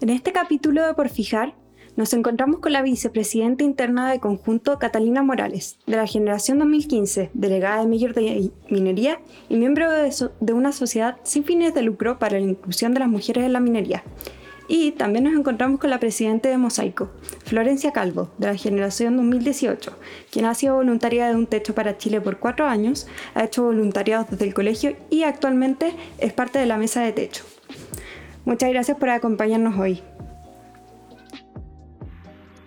En este capítulo de Por Fijar, nos encontramos con la vicepresidenta interna de conjunto Catalina Morales, de la generación 2015, delegada de Mayor de Minería y miembro de, una sociedad sin fines de lucro para la inclusión de las mujeres en la minería. Y también nos encontramos con la presidenta de Mosaico, Florencia Calvo, de la generación 2018, quien ha sido voluntaria de Un Techo para Chile por cuatro años, ha hecho voluntariado desde el colegio y actualmente es parte de la mesa de techo. Muchas gracias por acompañarnos hoy.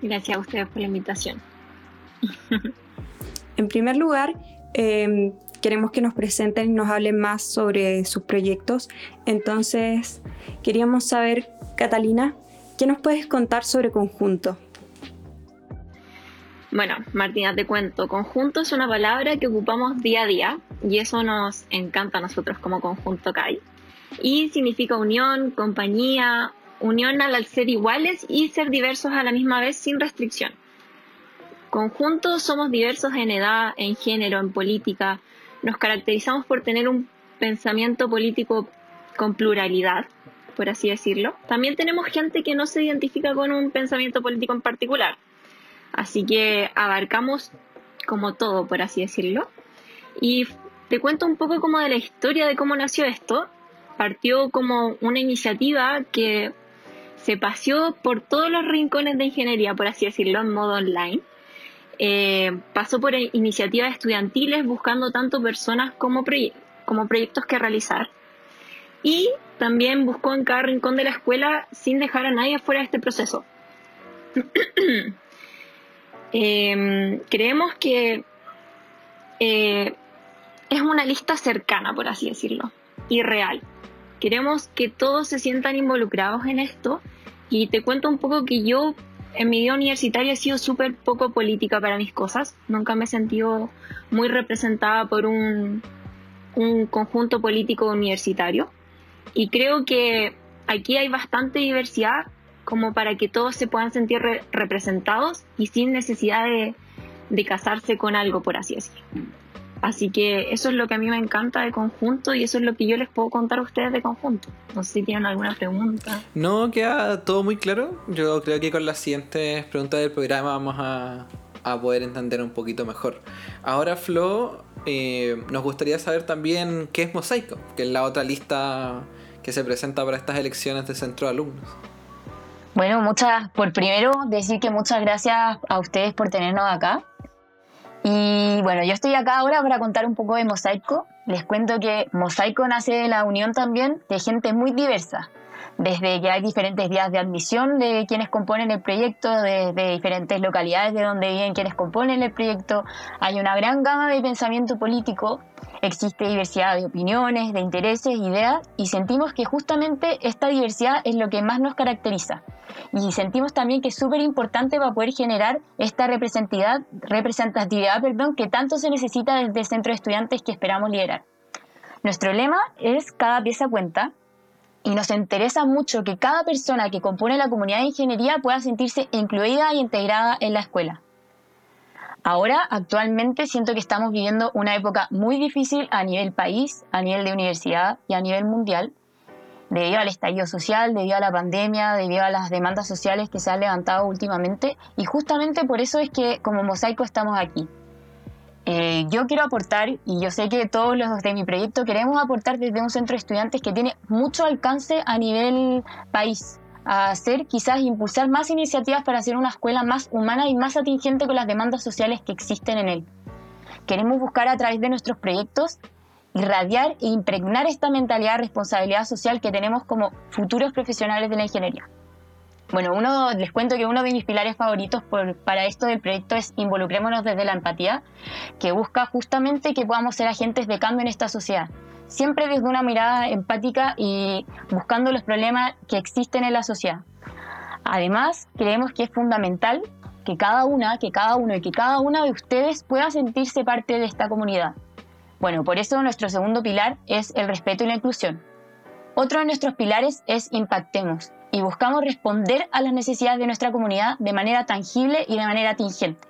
Gracias a ustedes por la invitación. en primer lugar, em, queremos que nos presenten y nos hablen más sobre sus proyectos. Entonces, queríamos saber, Catalina, ¿qué nos puedes contar sobre Conjunto? Bueno, Martina, te cuento. Conjunto es una palabra que ocupamos día a día y eso nos encanta a nosotros como Conjunto CAI. Y significa unión, compañía, unión al ser iguales y ser diversos a la misma vez sin restricción. Conjuntos somos diversos en edad, en género, en política. Nos caracterizamos por tener un pensamiento político con pluralidad, por así decirlo. También tenemos gente que no se identifica con un pensamiento político en particular. Así que abarcamos como todo, por así decirlo. Y te cuento un poco como de la historia de cómo nació esto. Partió como una iniciativa que se paseó por todos los rincones de ingeniería, por así decirlo, en modo online. Eh, pasó por iniciativas estudiantiles buscando tanto personas como, proyectos que realizar. Y también buscó en cada rincón de la escuela sin dejar a nadie fuera de este proceso. Em, creemos que eh, es una lista cercana, por así decirlo, y real. Queremos que todos se sientan involucrados en esto y te cuento un poco que yo en mi vida universitaria he sido súper poco política para mis cosas. Nunca me he sentido muy representada por un, un conjunto político universitario. Y creo que aquí hay bastante diversidad como para que todos se puedan sentir representados y sin necesidad de, de casarse con algo, por así decirlo. Así que eso es lo que a mí me encanta de conjunto y eso es lo que yo les puedo contar a ustedes de conjunto. No sé si tienen alguna pregunta. No, queda todo muy claro. Yo creo que con las siguientes preguntas del programa vamos a, poder entender un poquito mejor. Ahora, Flo, eh, nos gustaría saber también qué es Mosaico, que es la otra lista que se presenta para estas elecciones de centro de alumnos. Bueno, muchas, por primero decir que muchas gracias a ustedes por tenernos acá. Y bueno, yo estoy acá ahora para contar un poco de Mosaico. Les cuento que Mosaico nace de la unión también de gente muy diversa, desde que hay diferentes días de admisión de quienes componen el proyecto, de, diferentes localidades de donde viven quienes componen el proyecto, hay una gran gama de pensamiento político, existe diversidad de opiniones, de intereses, ideas, y sentimos que justamente esta diversidad es lo que más nos caracteriza. Y sentimos también que es súper importante para poder generar esta representatividad, representatividad perdón, que tanto se necesita desde el centro de estudiantes que esperamos liderar. Nuestro lema es cada pieza cuenta, y nos interesa mucho que cada persona que compone la comunidad de ingeniería pueda sentirse incluida e integrada en la escuela. Ahora, actualmente, siento que estamos viviendo una época muy difícil a nivel país, a nivel de universidad y a nivel mundial, debido al estallido social, debido a la pandemia, debido a las demandas sociales que se han levantado últimamente, y justamente por eso es que como Mosaico estamos aquí, eh, yo quiero aportar, y yo sé que todos los de mi proyecto queremos aportar desde un centro de estudiantes que tiene mucho alcance a nivel país, a hacer quizás impulsar más iniciativas para hacer una escuela más humana y más atingente con las demandas sociales que existen en él. Queremos buscar a través de nuestros proyectos irradiar e impregnar esta mentalidad de responsabilidad social que tenemos como futuros profesionales de la ingeniería. Bueno, uno, les cuento que uno de mis pilares favoritos para esto del proyecto es Involucrémonos desde la empatía, que busca justamente que podamos ser agentes de cambio en esta sociedad, siempre desde una mirada empática y buscando los problemas que existen en la sociedad. Además, creemos que es fundamental que cada una, que cada uno y que cada una de ustedes pueda sentirse parte de esta comunidad. Bueno, por eso nuestro segundo pilar es el respeto y la inclusión. Otro de nuestros pilares es Impactemos, y buscamos responder a las necesidades de nuestra comunidad de manera tangible y de manera atingente.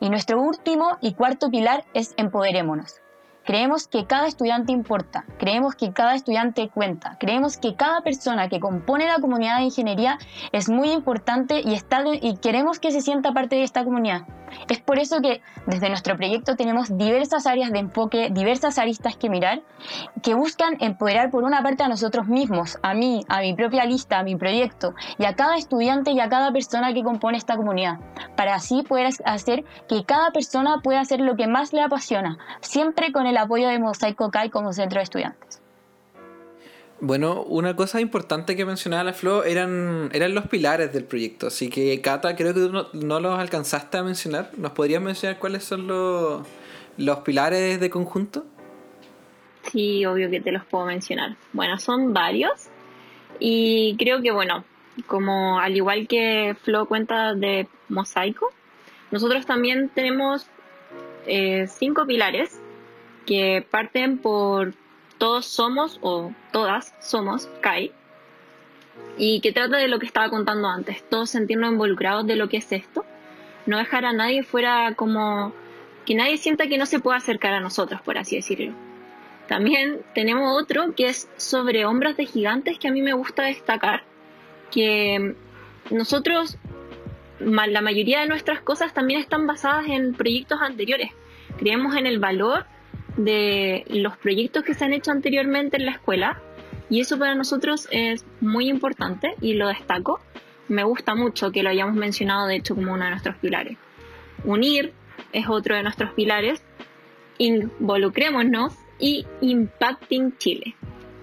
Y nuestro último y cuarto pilar es empoderémonos. Creemos que cada estudiante importa, creemos que cada estudiante cuenta, creemos que cada persona que compone la comunidad de ingeniería es muy importante y, está y queremos que se sienta parte de esta comunidad. Es por eso que desde nuestro proyecto tenemos diversas áreas de enfoque, diversas aristas que mirar, que buscan empoderar por una parte a nosotros mismos, a mí, a mi propia lista, a mi proyecto y a cada estudiante y a cada persona que compone esta comunidad, para así poder hacer que cada persona pueda hacer lo que más le apasiona, siempre con el apoyo de Mosaico CAI como centro de estudiantes. Bueno, una cosa importante que mencionaba la Flo eran, eran los pilares del proyecto. Así que, Cata, creo que tú no, los alcanzaste a mencionar. ¿Nos podrías mencionar cuáles son los, los pilares de conjunto? Sí, obvio que te los puedo mencionar. Bueno, son varios. Y creo que, bueno, como al igual que Flo cuenta de Mosaico, nosotros también tenemos eh, cinco pilares que parten por todos somos o todas somos CAI y que trata de lo que estaba contando antes, todos sentirnos involucrados de lo que es esto, no dejar a nadie fuera como que nadie sienta que no se pueda acercar a nosotros, por así decirlo. También tenemos otro que es sobre hombros de gigantes que a mí me gusta destacar, que nosotros, la mayoría de nuestras cosas también están basadas en proyectos anteriores. Creemos en el valor de los proyectos que se han hecho anteriormente en la escuela y eso para nosotros es muy importante y lo destaco. Me gusta mucho que lo hayamos mencionado de hecho como uno de nuestros pilares. Unir es otro de nuestros pilares. Involucrémonos y Impacting Chile.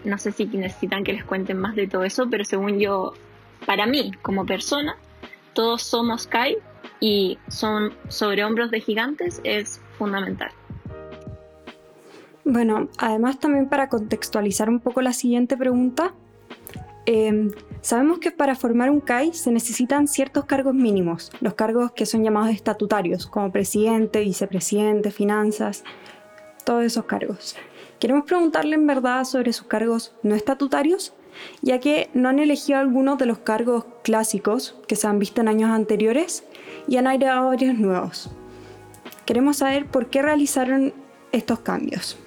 No sé si necesitan que les cuenten más de todo eso, pero según yo, para mí como persona, todos somos CAI y son sobre hombros de gigantes es fundamental. Bueno, además también para contextualizar un poco la siguiente pregunta, em, sabemos que para formar un CAI se necesitan ciertos cargos mínimos, los cargos que son llamados estatutarios, como presidente, vicepresidente, finanzas, todos esos cargos. Queremos preguntarle en verdad sobre sus cargos no estatutarios, ya que no han elegido algunos de los cargos clásicos que se han visto en años anteriores y han agregado varios nuevos. Queremos saber por qué realizaron estos cambios.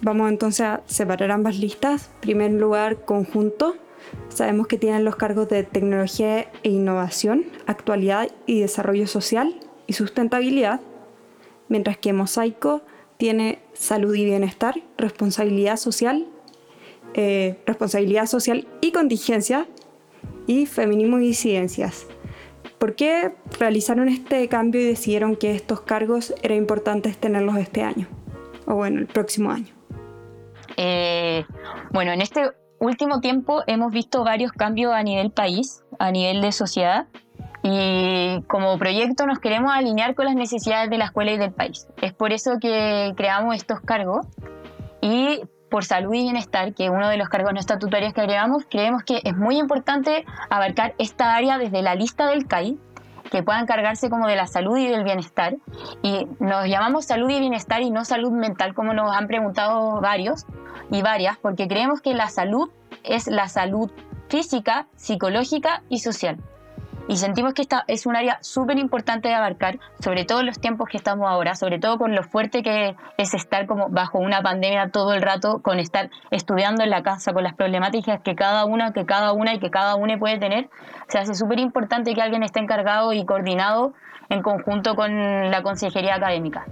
Vamos entonces a separar ambas listas. Primer lugar, conjunto. Sabemos que tienen los cargos de tecnología e innovación, actualidad y desarrollo social y sustentabilidad, mientras que Mosaico tiene salud y bienestar, responsabilidad social, eh, responsabilidad social y contingencia y feminismo y disidencias. ¿Por qué realizaron este cambio y decidieron que estos cargos era importante tenerlos este año? O bueno, el próximo año. Eh, bueno, en este último tiempo hemos visto varios cambios a nivel país, a nivel de sociedad, y como proyecto nos queremos alinear con las necesidades de la escuela y del país. Es por eso que creamos estos cargos y por salud y bienestar, que es uno de los cargos no estatutarios que agregamos, creemos que es muy importante abarcar esta área desde la lista del CAI, que puedan cargarse como de la salud y del bienestar. Y nos llamamos salud y bienestar y no salud mental, como nos han preguntado varios y varias, porque creemos que la salud es la salud física, psicológica y social. Y sentimos que esta es un área súper importante de abarcar, sobre todo en los tiempos que estamos ahora, sobre todo con lo fuerte que es estar como bajo una pandemia todo el rato, con estar estudiando en la casa, con las problemáticas que cada una, que cada una y que cada una puede tener. Se hace súper importante que alguien esté encargado y coordinado en conjunto con la consejería académica.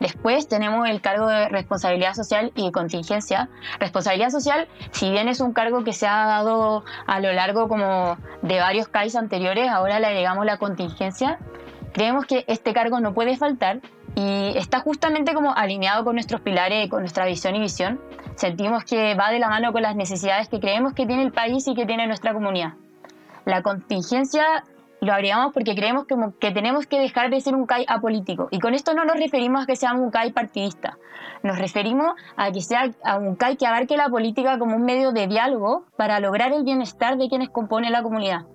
Después tenemos el cargo de responsabilidad social y contingencia. Responsabilidad social, si bien es un cargo que se ha dado a lo largo como de varios CAIs anteriores, ahora le agregamos la contingencia. Creemos que este cargo no puede faltar y está justamente como alineado con nuestros pilares, con nuestra visión y visión. Sentimos que va de la mano con las necesidades que creemos que tiene el país y que tiene nuestra comunidad. La contingencia lo agregamos porque creemos que, que tenemos que dejar de ser un CAI apolítico. Y con esto no nos referimos a que seamos un CAI partidista. Nos referimos a que sea a un CAI que abarque la política como un medio de diálogo para lograr el bienestar de quienes componen la comunidad.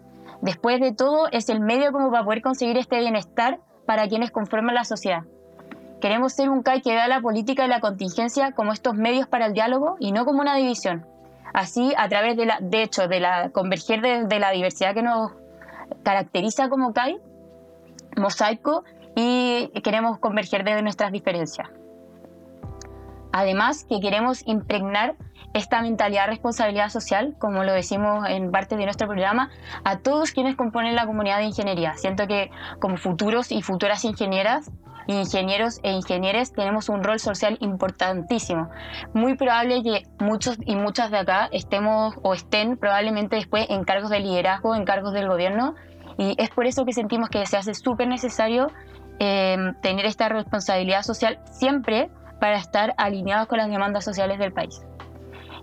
Después de todo, es el medio como para poder conseguir este bienestar para quienes conforman la sociedad. Queremos ser un CAI que vea la política y la contingencia como estos medios para el diálogo y no como una división. Así, a través de la, de hecho, de la converger de la diversidad que nos caracteriza como CAI, mosaico, y queremos converger de nuestras diferencias. Además, que queremos impregnar esta mentalidad de responsabilidad social, como lo decimos en parte de nuestro programa, a todos quienes componen la comunidad de ingeniería. Siento que como futuros y futuras ingenieras, ingenieros e ingenieres tenemos un rol social importantísimo. Muy probable que muchos y muchas de acá estemos o estén probablemente después en cargos de liderazgo, en cargos del gobierno, y es por eso que sentimos que se hace súper necesario eh, tener esta responsabilidad social siempre para estar alineados con las demandas sociales del país.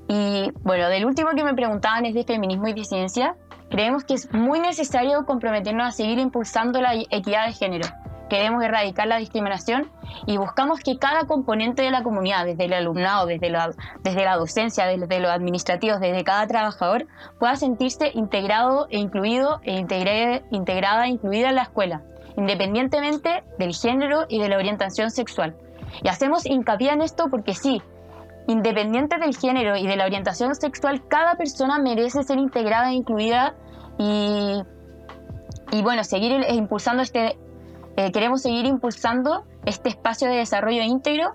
Y bueno, del último que me preguntaban es de feminismo y disidencia. Creemos que es muy necesario comprometernos a seguir impulsando la equidad de género. Queremos erradicar la discriminación y buscamos que cada componente de la comunidad, desde el alumnado, desde la, desde la docencia, desde los administrativos, desde cada trabajador, pueda sentirse integrado e incluido e integrada e incluida en la escuela, independientemente del género y de la orientación sexual. Y hacemos hincapié en esto porque sí, independiente del género y de la orientación sexual, cada persona merece ser integrada e incluida y, y bueno, seguir impulsando este, eh, queremos seguir impulsando este espacio de desarrollo íntegro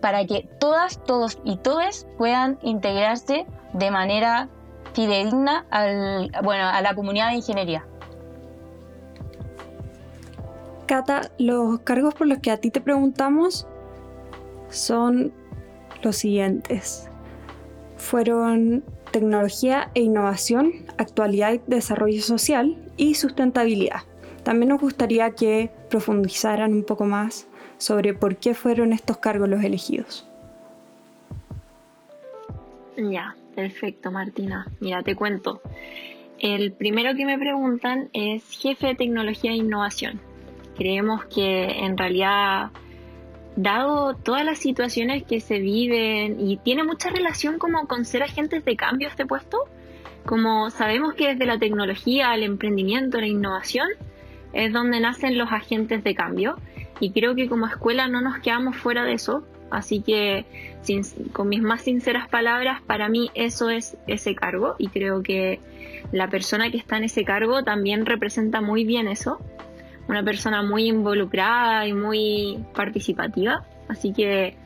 para que todas, todos y todes puedan integrarse de manera fidedigna al, bueno, a la comunidad de ingeniería. Cata, los cargos por los que a ti te preguntamos son los siguientes. Fueron tecnología e innovación, actualidad y desarrollo social y sustentabilidad. También nos gustaría que profundizaran un poco más sobre por qué fueron estos cargos los elegidos. Ya, perfecto, Martina. Mira, te cuento. El primero que me preguntan es jefe de tecnología e innovación. Creemos que en realidad dado todas las situaciones que se viven y tiene mucha relación como con ser agentes de cambio este puesto, como sabemos que desde la tecnología, el emprendimiento, la innovación, es donde nacen los agentes de cambio. Y creo que como escuela no nos quedamos fuera de eso, así que con mis más sinceras palabras, para mí eso es ese cargo. Y creo que la persona que está en ese cargo también representa muy bien eso una persona muy involucrada y muy participativa, así que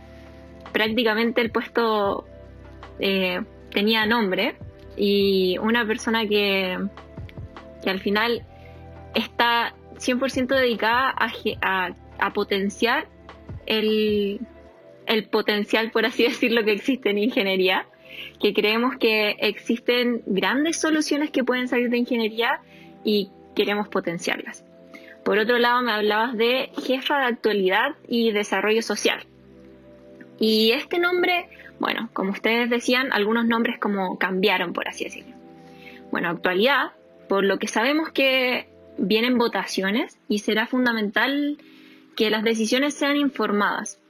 prácticamente el puesto eh, tenía nombre y una persona que, que al final está 100% dedicada a, a, potenciar el, el potencial, por así decirlo, que existe en ingeniería, que creemos que existen grandes soluciones que pueden salir de ingeniería y queremos potenciarlas. Por otro lado, me hablabas de jefa de actualidad y desarrollo social. Y este nombre, bueno, como ustedes decían, algunos nombres como cambiaron, por así decirlo. Bueno, actualidad, por lo que sabemos que vienen votaciones y será fundamental que las decisiones sean informadas.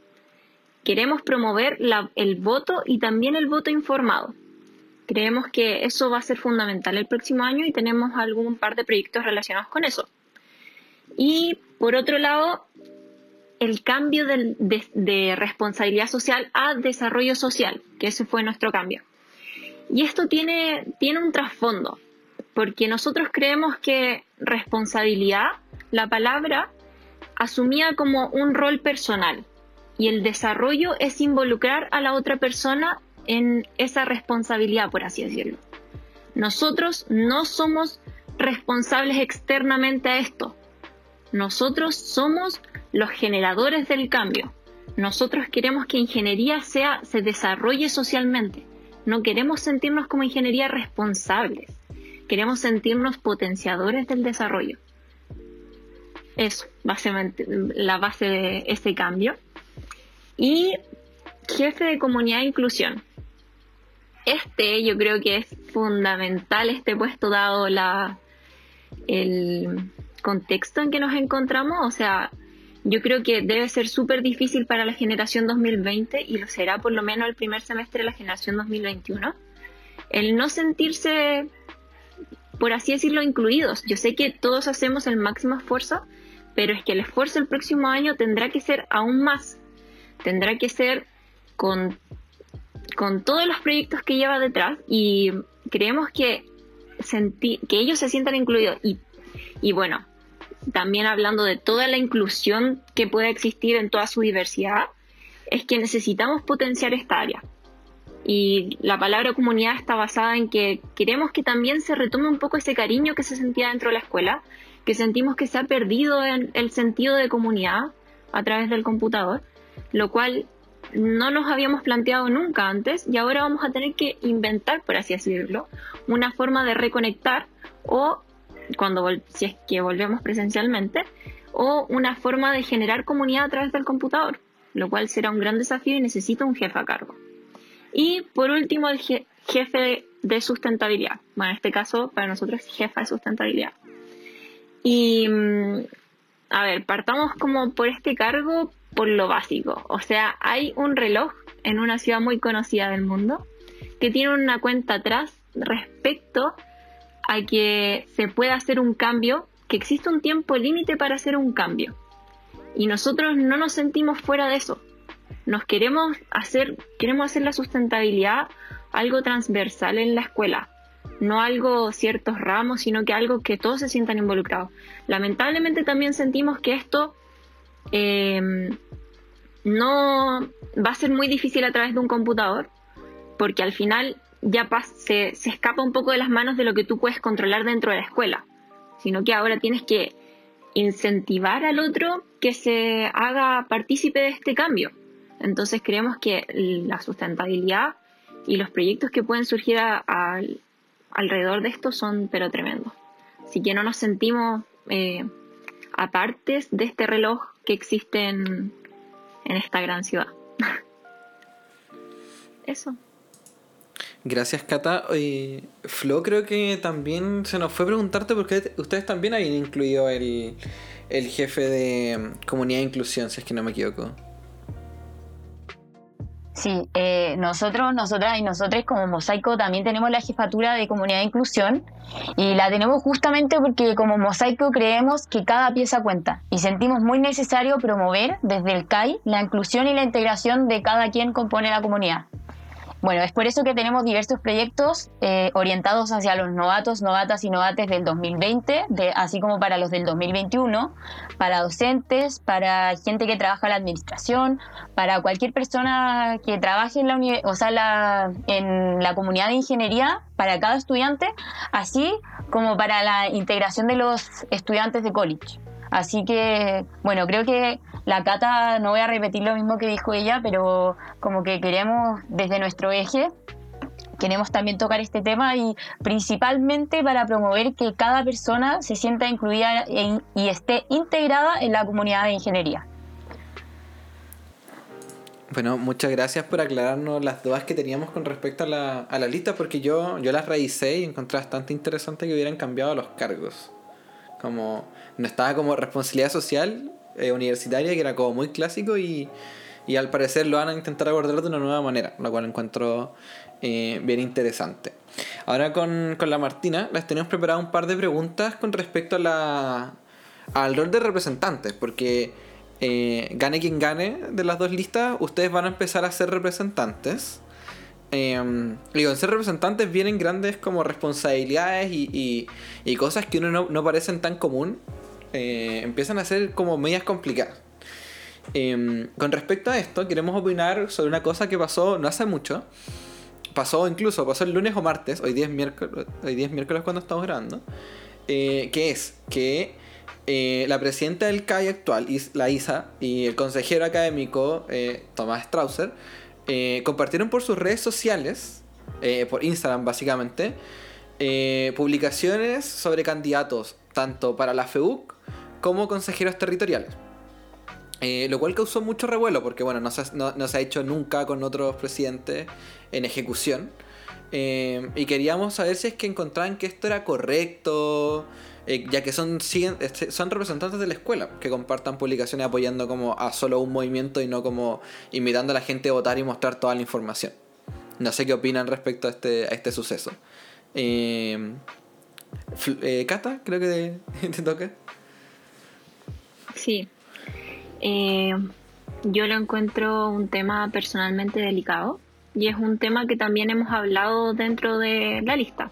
Queremos promover el voto y también el voto informado. Creemos que eso va a ser fundamental el próximo año y tenemos algún par de proyectos relacionados con eso. Y por otro lado, el cambio de, responsabilidad social a desarrollo social, que ese fue nuestro cambio. Y esto tiene, tiene un trasfondo, porque nosotros creemos que responsabilidad, la palabra, asumía como un rol personal y el desarrollo es involucrar a la otra persona en esa responsabilidad, por así decirlo. Nosotros no somos responsables externamente a esto, nosotros somos los generadores del cambio. Nosotros queremos que ingeniería sea, se desarrolle socialmente. No queremos sentirnos como ingeniería responsables. Queremos sentirnos potenciadores del desarrollo. Eso, básicamente, la base de ese cambio. Y jefe de comunidad e inclusión. Este yo creo que es fundamental, este puesto dado la, el, contexto en que nos encontramos, o sea, yo creo que debe ser súper difícil para la generación 2020 y lo será por lo menos el primer semestre de la generación 2021, el no sentirse, por así decirlo, incluidos. Yo sé que todos hacemos el máximo esfuerzo, pero es que el esfuerzo el próximo año tendrá que ser aún más, tendrá que ser con, con todos los proyectos que lleva detrás y creemos que, que ellos se sientan incluidos y, y bueno, también hablando de toda la inclusión que puede existir en toda su diversidad, es que necesitamos potenciar esta área. Y la palabra comunidad está basada en que queremos que también se retome un poco ese cariño que se sentía dentro de la escuela, que sentimos que se ha perdido en el sentido de comunidad a través del computador, lo cual no nos habíamos planteado nunca antes y ahora vamos a tener que inventar, por así decirlo, una forma de reconectar o cuando si es que volvemos presencialmente o una forma de generar comunidad a través del computador, lo cual será un gran desafío y necesita un jefe a cargo. Y por último, el jefe de sustentabilidad. Bueno, en este caso, para nosotros, jefa de sustentabilidad. Y, mm, a ver, partamos como por este cargo por lo básico. O sea, hay un reloj en una ciudad muy conocida del mundo que tiene una cuenta atrás respecto a que se pueda hacer un cambio, que existe un tiempo límite para hacer un cambio. Y nosotros no nos sentimos fuera de eso. Nos queremos hacer, queremos hacer la sustentabilidad algo transversal en la escuela, no algo ciertos ramos, sino que algo que todos se sientan involucrados. Lamentablemente también sentimos que esto em, no va a ser muy difícil a través de un computador, porque al final ya se, se escapa un poco de las manos de lo que tú puedes controlar dentro de la escuela, sino que ahora tienes que incentivar al otro que se haga partícipe de este cambio. Entonces creemos que la sustentabilidad y los proyectos que pueden surgir alrededor de esto son pero tremendos. Así que no nos sentimos eh, apartes de este reloj que existe en, esta gran ciudad. Eso. Gracias, Cata. Y Flo, creo que también se nos fue preguntarte porque ustedes también habían incluido el, el jefe de comunidad de inclusión, si es que no me equivoco. Sí, eh, nosotros, nosotras y nosotros como Mosaico también tenemos la jefatura de comunidad de inclusión y la tenemos justamente porque como Mosaico creemos que cada pieza cuenta y sentimos muy necesario promover desde el CAI la inclusión y la integración de cada quien compone la comunidad. Bueno, es por eso que tenemos diversos proyectos eh, orientados hacia los novatos, novatas y novates del 2020, de, así como para los del 2021, para docentes, para gente que trabaja en la administración, para cualquier persona que trabaje en la, o sea, la, en la comunidad de ingeniería, para cada estudiante, así como para la integración de los estudiantes de college. Así que, bueno, creo que la Cata, no voy a repetir lo mismo que dijo ella, pero como que queremos desde nuestro eje, queremos también tocar este tema y principalmente para promover que cada persona se sienta incluida y esté integrada en la comunidad de ingeniería. Bueno, muchas gracias por aclararnos las dudas que teníamos con respecto a la, a la lista, porque yo, yo las revisé y encontré bastante interesante que hubieran cambiado los cargos. Como no estaba como responsabilidad social eh, universitaria, que era como muy clásico y, y, al parecer lo van a intentar abordar de una nueva manera, lo cual encuentro eh, bien interesante. Ahora con, con, la Martina les tenemos preparado un par de preguntas con respecto a la, al rol de representantes, porque eh, gane quien gane de las dos listas, ustedes van a empezar a ser representantes. Eh, digo, en ser representantes vienen grandes como responsabilidades y, y, y cosas que uno no, no parecen tan común eh, empiezan a ser como medias complicadas. Em, con respecto a esto, queremos opinar sobre una cosa que pasó no hace mucho. Pasó incluso, pasó el lunes o martes, hoy día es miércoles, hoy día miércoles cuando estamos grabando. Eh, que es que eh, la presidenta del CAI actual, la ISA, y el consejero académico Tomás Strausser, compartieron por sus redes sociales, por Instagram básicamente, publicaciones sobre candidatos, tanto para la FEUC como consejeros territoriales. Eh, lo cual causó mucho revuelo porque bueno, no se, ha hecho nunca con otros presidentes en ejecución. Eh, y queríamos saber si es que encontraban que esto era correcto, eh, ya que son, este, son representantes de la escuela, que compartan publicaciones apoyando como a solo un movimiento y no como invitando a la gente a votar y mostrar toda la información. No sé qué opinan respecto a este, a este suceso. Cata, creo que te toca. Sí. Eh, yo lo encuentro un tema personalmente delicado y es un tema que también hemos hablado dentro de la lista.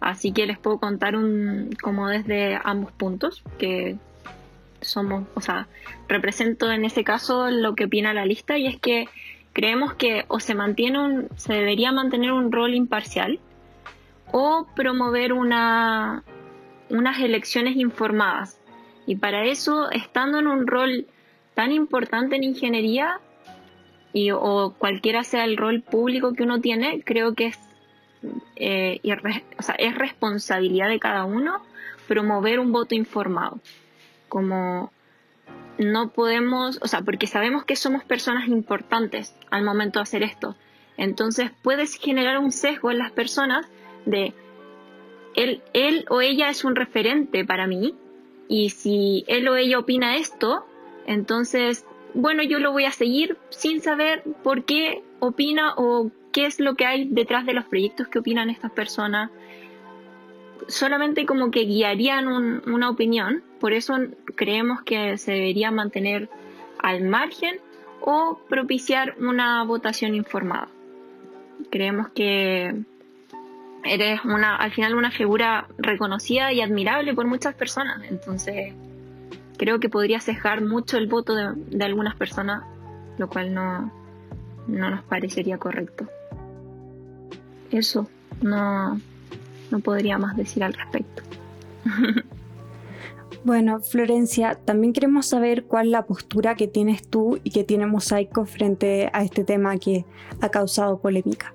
Así que les puedo contar un, como desde ambos puntos, que somos, o sea, represento en ese caso lo que opina la lista y es que creemos que o se mantiene un, se debería mantener un rol imparcial o promover una, unas elecciones informadas. Y para eso, estando en un rol tan importante en ingeniería, y, o cualquiera sea el rol público que uno tiene, creo que es, eh, es responsabilidad de cada uno promover un voto informado. Como no podemos, o sea, porque sabemos que somos personas importantes al momento de hacer esto. Entonces puedes generar un sesgo en las personas de él, él o ella es un referente para mí y si él o ella opina esto, entonces, bueno, yo lo voy a seguir sin saber por qué opina o qué es lo que hay detrás de los proyectos que opinan estas personas. Solamente como que guiarían una opinión, por eso creemos que se debería mantener al margen o propiciar una votación informada. Creemos que eres una, al final una figura reconocida y admirable por muchas personas. Entonces, creo que podría cejar mucho el voto de, algunas personas, lo cual no, no nos parecería correcto. Eso, no, no podría más decir al respecto. Bueno, Florencia, también queremos saber cuál es la postura que tienes tú y que tiene Mosaico frente a este tema que ha causado polémica.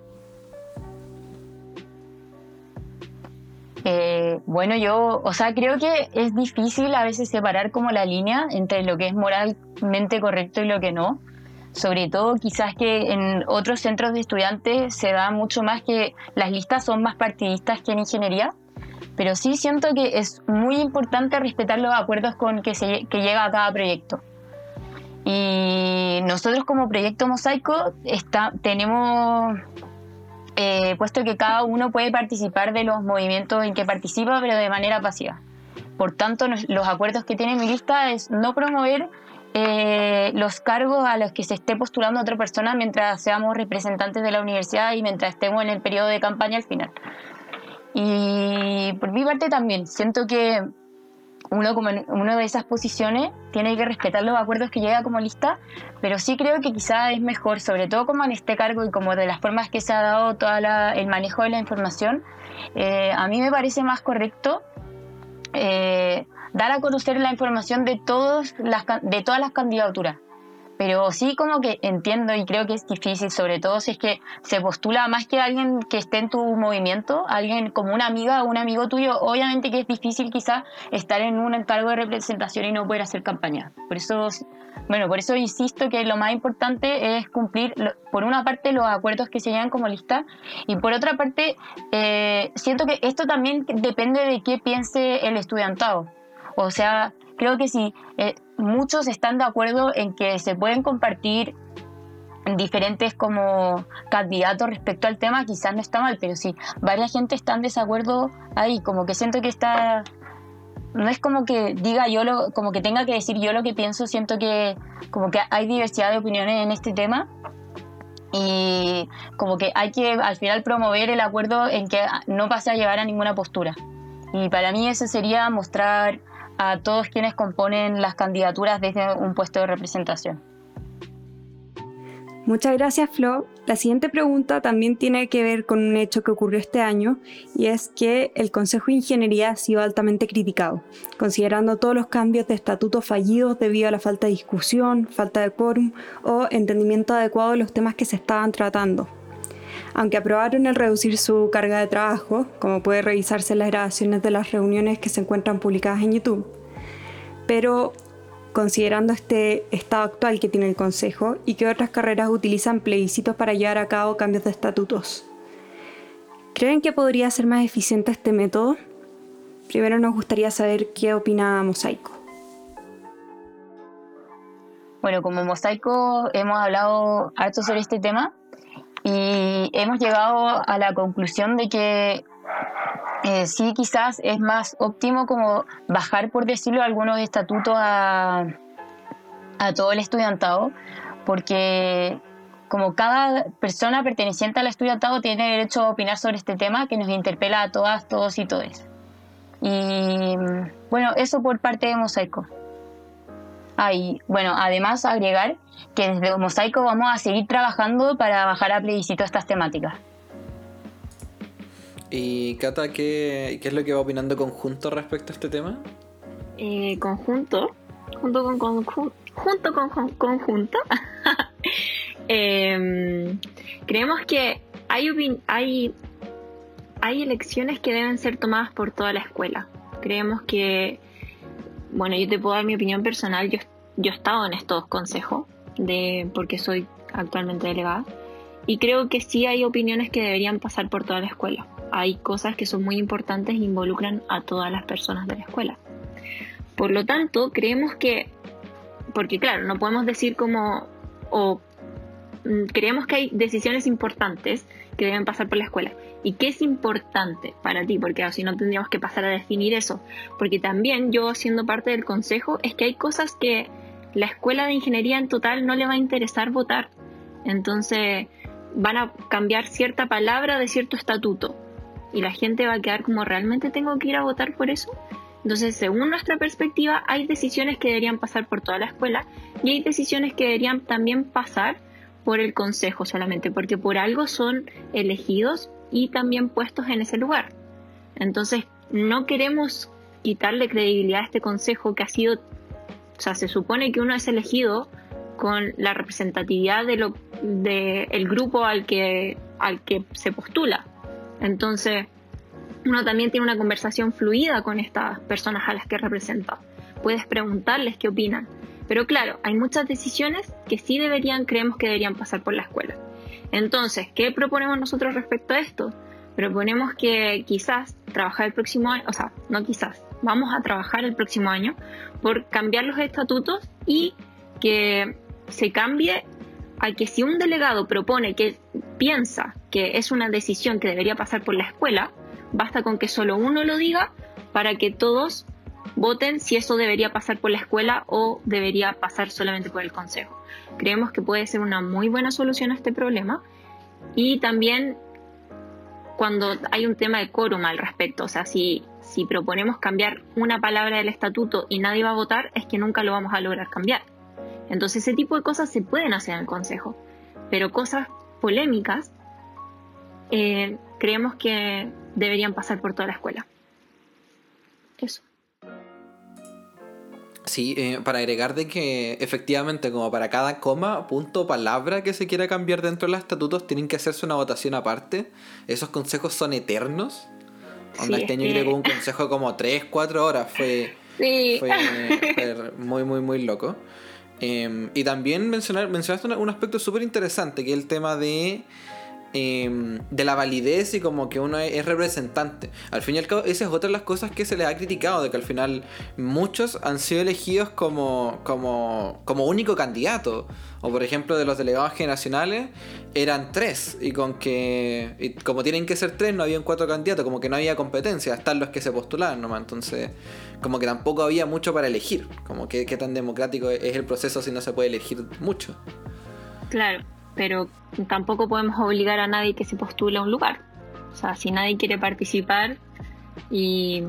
Eh, bueno, yo, o sea, creo que es difícil a veces separar como la línea entre lo que es moralmente correcto y lo que no. Sobre todo quizás que en otros centros de estudiantes se da mucho más que las listas son más partidistas que en ingeniería, pero sí siento que es muy importante respetar los acuerdos con que, se, que llega a cada proyecto. Y nosotros como proyecto Mosaico está, tenemos eh, puesto que cada uno puede participar de los movimientos en que participa, pero de manera pasiva. Por tanto, los acuerdos que tiene mi lista es no promover eh, los cargos a los que se esté postulando otra persona mientras seamos representantes de la universidad y mientras estemos en el periodo de campaña al final. Y por mi parte también, siento que uno como en una de esas posiciones tiene que respetar los acuerdos que llega como lista, pero sí creo que quizá es mejor, sobre todo como en este cargo y como de las formas que se ha dado todo el manejo de la información, eh, a mí me parece más correcto eh, dar a conocer la información de, todos las, de todas las candidaturas pero sí como que entiendo y creo que es difícil, sobre todo si es que se postula más que alguien que esté en tu movimiento, alguien como una amiga o un amigo tuyo, obviamente que es difícil quizás estar en un encargo de representación y no poder hacer campaña. Por eso, bueno, por eso insisto que lo más importante es cumplir, por una parte, los acuerdos que se llegan como lista y por otra parte, eh, siento que esto también depende de qué piense el estudiantado. O sea, creo que si eh, muchos están de acuerdo en que se pueden compartir diferentes como candidatos respecto al tema, quizás no está mal, pero si varias gente está en desacuerdo ahí, como que siento que está no es como que diga yo lo, como que tenga que decir yo lo que pienso, siento que como que hay diversidad de opiniones en este tema y como que hay que al final promover el acuerdo en que no pase a llevar a ninguna postura. Y para mí eso sería mostrar a todos quienes componen las candidaturas desde un puesto de representación. Muchas gracias, Flo. La siguiente pregunta también tiene que ver con un hecho que ocurrió este año y es que el Consejo de Ingeniería ha sido altamente criticado, considerando todos los cambios de estatutos fallidos debido a la falta de discusión, falta de quórum o entendimiento adecuado de los temas que se estaban tratando. Aunque aprobaron el reducir su carga de trabajo, como puede revisarse en las grabaciones de las reuniones que se encuentran publicadas en YouTube, pero considerando este estado actual que tiene el Consejo y que otras carreras utilizan plebiscitos para llevar a cabo cambios de estatutos. ¿Creen que podría ser más eficiente este método? Primero nos gustaría saber qué opina Mosaico. Bueno, como Mosaico hemos hablado harto sobre este tema y hemos llegado a la conclusión de que eh, sí quizás es más óptimo como bajar, por decirlo, algunos estatutos a, a todo el estudiantado, porque como cada persona perteneciente al estudiantado tiene derecho a opinar sobre este tema que nos interpela a todas, todos y todes. Y bueno, eso por parte de Mosaico. Ah, y bueno, además agregar que desde Mosaico vamos a seguir trabajando para bajar a plebiscito estas temáticas. Y Cata, ¿qué, qué es lo que va opinando conjunto respecto a este tema? Eh, conjunto, junto con, conjunto, junto con, conjunto, em, creemos que hay, hay, hay elecciones que deben ser tomadas por toda la escuela. Creemos que, bueno, yo te puedo dar mi opinión personal, yo, yo he estado en estos consejos, de, porque soy actualmente delegada, y creo que sí hay opiniones que deberían pasar por toda la escuela. Hay cosas que son muy importantes e involucran a todas las personas de la escuela. Por lo tanto, creemos que, porque claro, no podemos decir como, o mm, creemos que hay decisiones importantes que deben pasar por la escuela. ¿Y qué es importante para ti? Porque si no tendríamos que pasar a definir eso. Porque también yo, siendo parte del consejo, es que hay cosas que la escuela de ingeniería en total no le va a interesar votar. Entonces van a cambiar cierta palabra de cierto estatuto. Y la gente va a quedar como, ¿realmente tengo que ir a votar por eso? Entonces, según nuestra perspectiva, hay decisiones que deberían pasar por toda la escuela y hay decisiones que deberían también pasar por el consejo solamente, porque por algo son elegidos y también puestos en ese lugar. Entonces, no queremos quitarle credibilidad a este consejo que ha sido, o sea, se supone que uno es elegido con la representatividad de del grupo al que al que se postula. Entonces, uno también tiene una conversación fluida con estas personas a las que representa. Puedes preguntarles qué opinan. Pero claro, hay muchas decisiones que sí deberían, creemos que deberían pasar por la escuela. Entonces, ¿qué proponemos nosotros respecto a esto? Proponemos que quizás trabajar el próximo año, o sea, no quizás, vamos a trabajar el próximo año por cambiar los estatutos y que se cambie a que si un delegado propone que piensa que es una decisión que debería pasar por la escuela, Basta con que solo uno lo diga para que todos voten si eso debería pasar por la escuela o debería pasar solamente por el consejo. Creemos que puede ser una muy buena solución a este problema y también cuando hay un tema de quórum al respecto, o sea, si, si proponemos cambiar una palabra del estatuto y nadie va a votar, es que nunca lo vamos a lograr cambiar. Entonces ese tipo de cosas se pueden hacer en el consejo, pero cosas polémicas eh, creemos que deberían pasar por toda la escuela. Eso. Sí, eh, para agregar de que efectivamente como para cada coma, punto, palabra que se quiera cambiar dentro de los estatutos, tienen que hacerse una votación aparte. Esos consejos son eternos. Onda, este año que un consejo como 3, 4 horas. Fue, fue, muy, muy, muy loco. Em, y también mencionar, mencionaste un aspecto súper interesante, que es el tema de Em, de la validez y como que uno es representante. Al fin y al cabo, esa es otra de las cosas que se les ha criticado, de que al final muchos han sido elegidos como, como, como único candidato. O por ejemplo, de los delegados generacionales eran tres, y con que, como tienen que ser tres, no habían cuatro candidatos, como que no había competencia, están los que se postulaban nomás. Entonces, como que tampoco había mucho para elegir. Como que qué tan democrático es el proceso si no se puede elegir mucho. Claro pero tampoco podemos obligar a nadie que se postule a un lugar. O sea, si nadie quiere participar y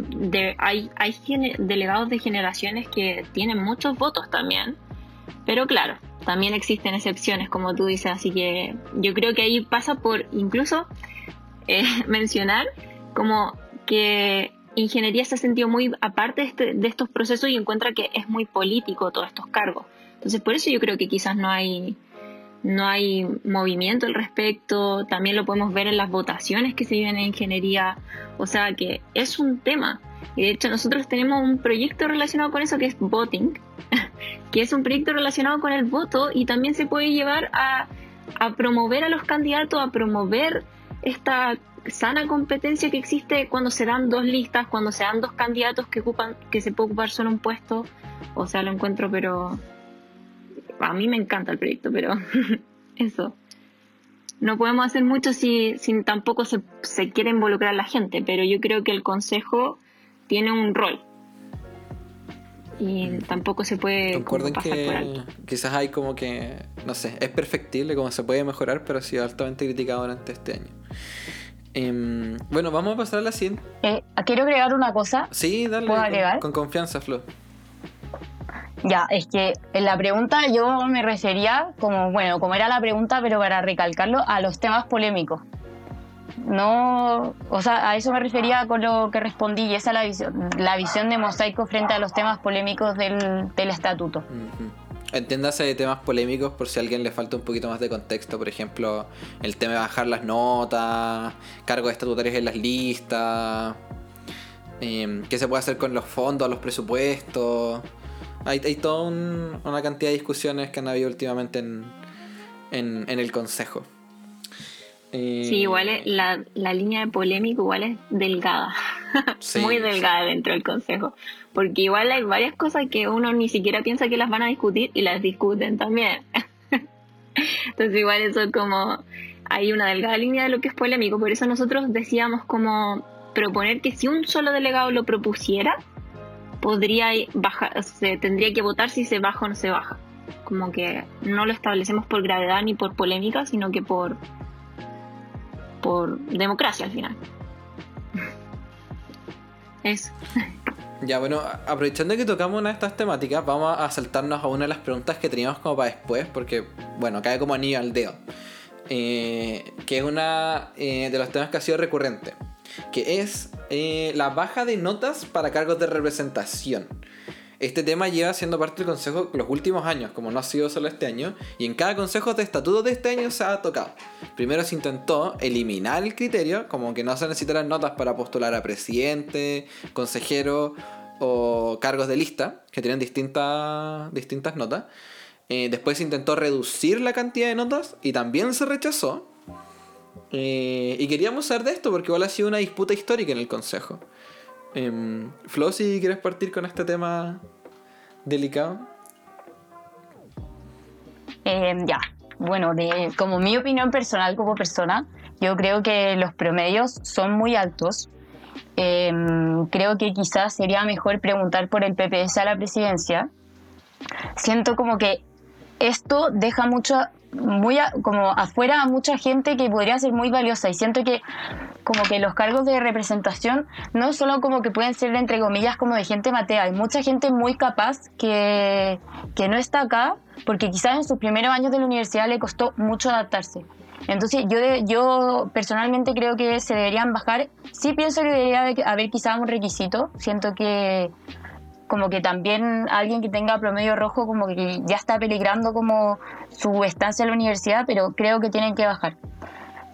hay, hay delegados de generaciones que tienen muchos votos también, pero claro, también existen excepciones, como tú dices, así que yo creo que ahí pasa por incluso eh, mencionar como que ingeniería se ha sentido muy aparte de, este, de estos procesos y encuentra que es muy político todos estos cargos. Entonces, por eso yo creo que quizás no hay no hay movimiento al respecto, también lo podemos ver en las votaciones que se viven en ingeniería, o sea que es un tema. Y de hecho nosotros tenemos un proyecto relacionado con eso que es voting, que es un proyecto relacionado con el voto y también se puede llevar a, promover a los candidatos, a promover esta sana competencia que existe cuando se dan dos listas, cuando se dan dos candidatos que ocupan, que se puede ocupar solo un puesto. O sea, lo encuentro pero a mí me encanta el proyecto, pero eso. No podemos hacer mucho si, tampoco se, quiere involucrar la gente, pero yo creo que el consejo tiene un rol. Y tampoco se puede pasar que quizás hay como que, no sé, es perfectible, como se puede mejorar, pero ha sido altamente criticado durante este año. Em, bueno, vamos a pasar a la siguiente. Eh, quiero agregar una cosa. Sí, dale. Con, confianza, Flo. Ya, es que en la pregunta yo me refería, como, bueno, como era la pregunta, pero para recalcarlo, a los temas polémicos. No, o sea, a eso me refería con lo que respondí y esa es la visión, la visión de Mosaico frente a los temas polémicos del, del estatuto. Entiéndase de temas polémicos por si a alguien le falta un poquito más de contexto, por ejemplo, el tema de bajar las notas, cargos estatutarios en las listas, eh, qué se puede hacer con los fondos, los presupuestos. Hay, hay toda una cantidad de discusiones que han habido últimamente en, en, el Consejo. Eh, sí, igual es, la, la, línea de polémico igual es delgada, muy delgada dentro del Consejo, porque igual hay varias cosas que uno ni siquiera piensa que las van a discutir y las discuten también. Entonces igual eso es como, hay una delgada línea de lo que es polémico, por eso nosotros decíamos como proponer que si un solo delegado lo propusiera, podría bajar, se tendría que votar si se baja o no se baja. Como que no lo establecemos por gravedad ni por polémica, sino que por, por democracia al final. Eso. Ya, bueno, aprovechando que tocamos una de estas temáticas, vamos a saltarnos a una de las preguntas que teníamos como para después, porque, bueno, cae como anillo al dedo. Eh, que es una eh, de los temas que ha sido recurrente que es eh, la baja de notas para cargos de representación. Este tema lleva siendo parte del Consejo los últimos años, como no ha sido solo este año, y en cada Consejo de Estatuto de este año se ha tocado. Primero se intentó eliminar el criterio, como que no se necesitaran notas para postular a presidente, consejero o cargos de lista, que tienen distintas, distintas notas. Eh, después se intentó reducir la cantidad de notas y también se rechazó. Eh, y queríamos saber de esto porque igual ha sido una disputa histórica en el Consejo. Eh, Flo, si quieres partir con este tema delicado. Em, ya, bueno, como mi opinión personal como persona, yo creo que los promedios son muy altos. Em, creo que quizás sería mejor preguntar por el PPS a la presidencia. Siento como que esto deja mucho muy como afuera a mucha gente que podría ser muy valiosa y siento que como que los cargos de representación no solo como que pueden ser entre comillas como de gente matea, hay mucha gente muy capaz que, que no está acá porque quizás en sus primeros años de la universidad le costó mucho adaptarse. Entonces yo, yo personalmente creo que se deberían bajar. Sí pienso que debería haber quizás un requisito. Siento que como que también alguien que tenga promedio rojo como que ya está peligrando como su estancia en la universidad, pero creo que tienen que bajar.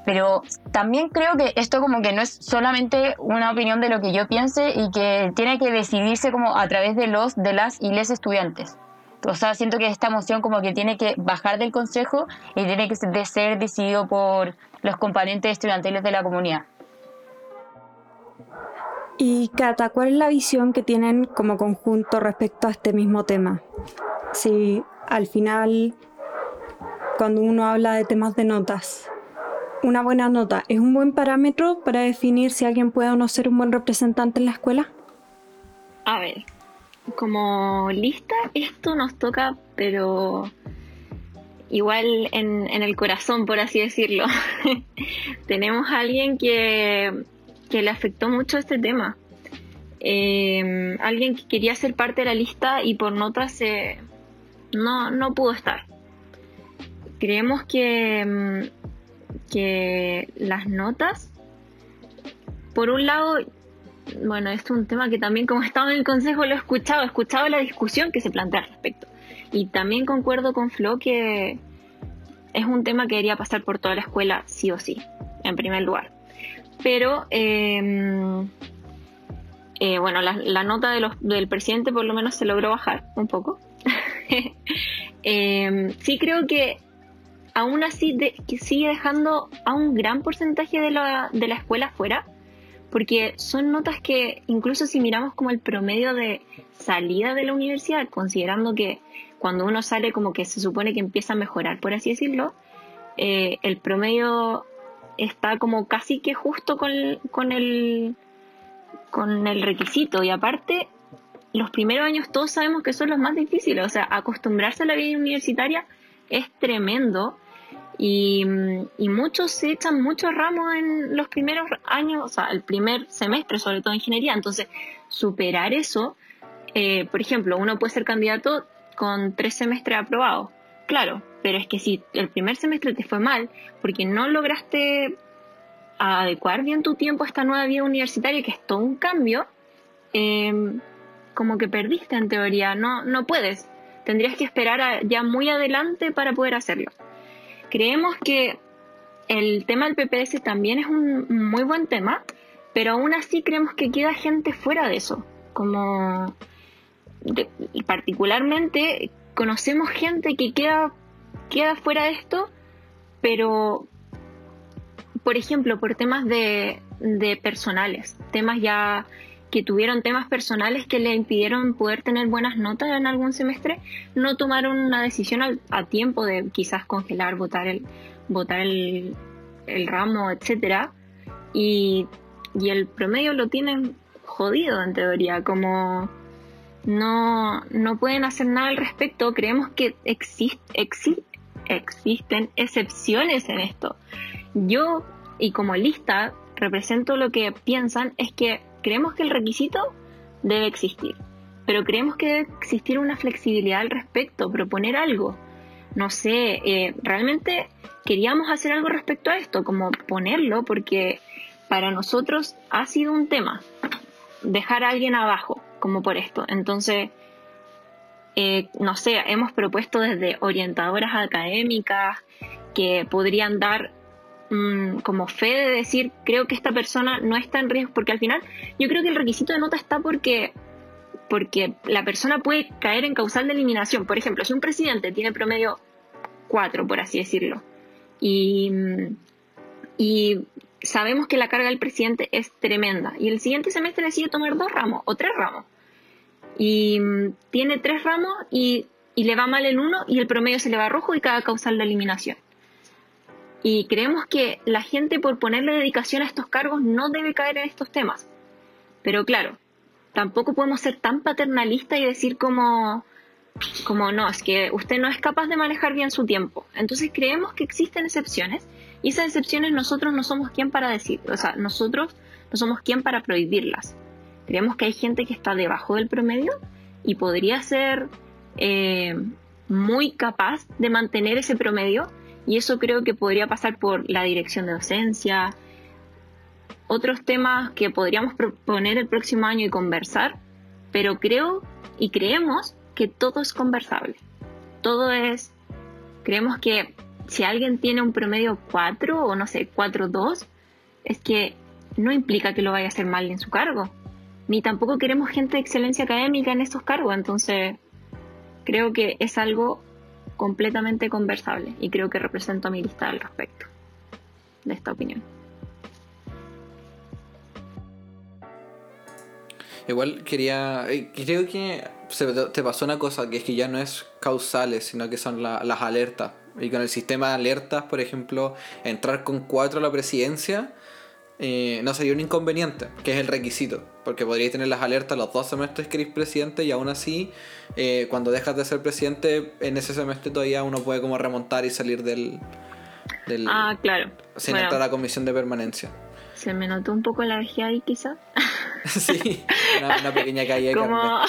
Pero también creo que esto como que no es solamente una opinión de lo que yo piense y que tiene que decidirse como a través de los, de las y les estudiantes. O sea, siento que esta moción como que tiene que bajar del consejo y tiene que ser decidido por los componentes estudiantiles de la comunidad. Y Cata, ¿cuál es la visión que tienen como conjunto respecto a este mismo tema? Si al final, cuando uno habla de temas de notas, una buena nota es un buen parámetro para definir si alguien puede o no ser un buen representante en la escuela? A ver, como lista esto nos toca, pero igual en, en el corazón, por así decirlo. Tenemos a alguien que que le afectó mucho este tema. Eh, alguien que quería ser parte de la lista y por notas no, no pudo estar. Creemos que, mm, que las notas, por un lado, bueno, es un tema que también como estaba en el consejo lo he escuchado, he escuchado la discusión que se plantea al respecto. Y también concuerdo con Flo que es un tema que debería pasar por toda la escuela sí o sí, en primer lugar pero em, eh, bueno, la, nota del presidente por lo menos se logró bajar un poco. Em, sí creo que aún así sigue dejando a un gran porcentaje de la, de la escuela fuera, porque son notas que incluso si miramos como el promedio de salida de la universidad, considerando que cuando uno sale como que se supone que empieza a mejorar, por así decirlo, eh, el promedio está como casi que justo con, con, el, con el requisito. Y aparte, los primeros años todos sabemos que son los más difíciles. O sea, acostumbrarse a la vida universitaria es tremendo. Y, muchos se echan muchos ramos en los primeros años, o sea, el primer semestre, sobre todo en ingeniería. Entonces, superar eso, eh, por ejemplo, uno puede ser candidato con tres semestres aprobados. Claro, pero es que si el primer semestre te fue mal porque no lograste adecuar bien tu tiempo a esta nueva vida universitaria, que es todo un cambio, em, como que perdiste en teoría, no, no puedes. Tendrías que esperar ya muy adelante para poder hacerlo. Creemos que el tema del PPS también es un muy buen tema, pero aún así creemos que queda gente fuera de eso. Como particularmente conocemos gente que queda, queda fuera de esto, pero por ejemplo, por temas de, personales, temas ya que tuvieron temas personales que le impidieron poder tener buenas notas en algún semestre, no tomaron una decisión a tiempo de quizás congelar, votar el, votar el, el ramo, etcétera, y, y, el promedio lo tienen jodido en teoría, como no, no pueden hacer nada al respecto. Creemos que exist, existen excepciones en esto. Yo, y como lista, represento lo que piensan, es que creemos que el requisito debe existir, pero creemos que debe existir una flexibilidad al respecto, proponer algo. No sé, eh, realmente queríamos hacer algo respecto a esto, como ponerlo, porque para nosotros ha sido un tema dejar a alguien abajo, como por esto. Entonces, eh, no sé, hemos propuesto desde orientadoras académicas que podrían dar mm, como fe de decir, creo que esta persona no está en riesgo, porque al final yo creo que el requisito de nota está porque porque la persona puede caer en causal de eliminación. Por ejemplo, si un presidente tiene promedio 4, por así decirlo, y, y sabemos que la carga del presidente es tremenda, y el siguiente semestre decide tomar dos ramos o tres ramos, y mm, tiene tres ramos y, y le va mal el uno y el promedio se le va rojo y cada causal de eliminación. Y creemos que la gente por ponerle dedicación a estos cargos no debe caer en estos temas. Pero claro, tampoco podemos ser tan paternalistas y decir como, como no, es que usted no es capaz de manejar bien su tiempo. Entonces creemos que existen excepciones y esas excepciones nosotros no somos quien para decir, o sea, nosotros no somos quien para prohibirlas. Creemos que hay gente que está debajo del promedio y podría ser eh, muy capaz de mantener ese promedio y eso creo que podría pasar por la dirección de docencia, otros temas que podríamos proponer el próximo año y conversar, pero creo y creemos que todo es conversable. Todo es, creemos que si alguien tiene un promedio 4 o no sé, 4-2, es que no implica que lo vaya a hacer mal en su cargo. Ni tampoco queremos gente de excelencia académica en estos cargos, entonces creo que es algo completamente conversable y creo que represento a mi lista al respecto de esta opinión. Igual quería. Eh, creo que te pasó una cosa, que es que ya no es causales, sino que son las alertas. Y con el sistema de alertas, por ejemplo, entrar con cuatro a la presidencia eh, no sería un inconveniente, que es el requisito. Porque podríais tener las alertas los dos semestres que eres presidente y aún así, eh, cuando dejas de ser presidente, en ese semestre todavía uno puede como remontar y salir del. del ah, claro. Sin entrar a la comisión de permanencia. Se me notó un poco la vejez ahí, quizás. sí, una, pequeña caída de como,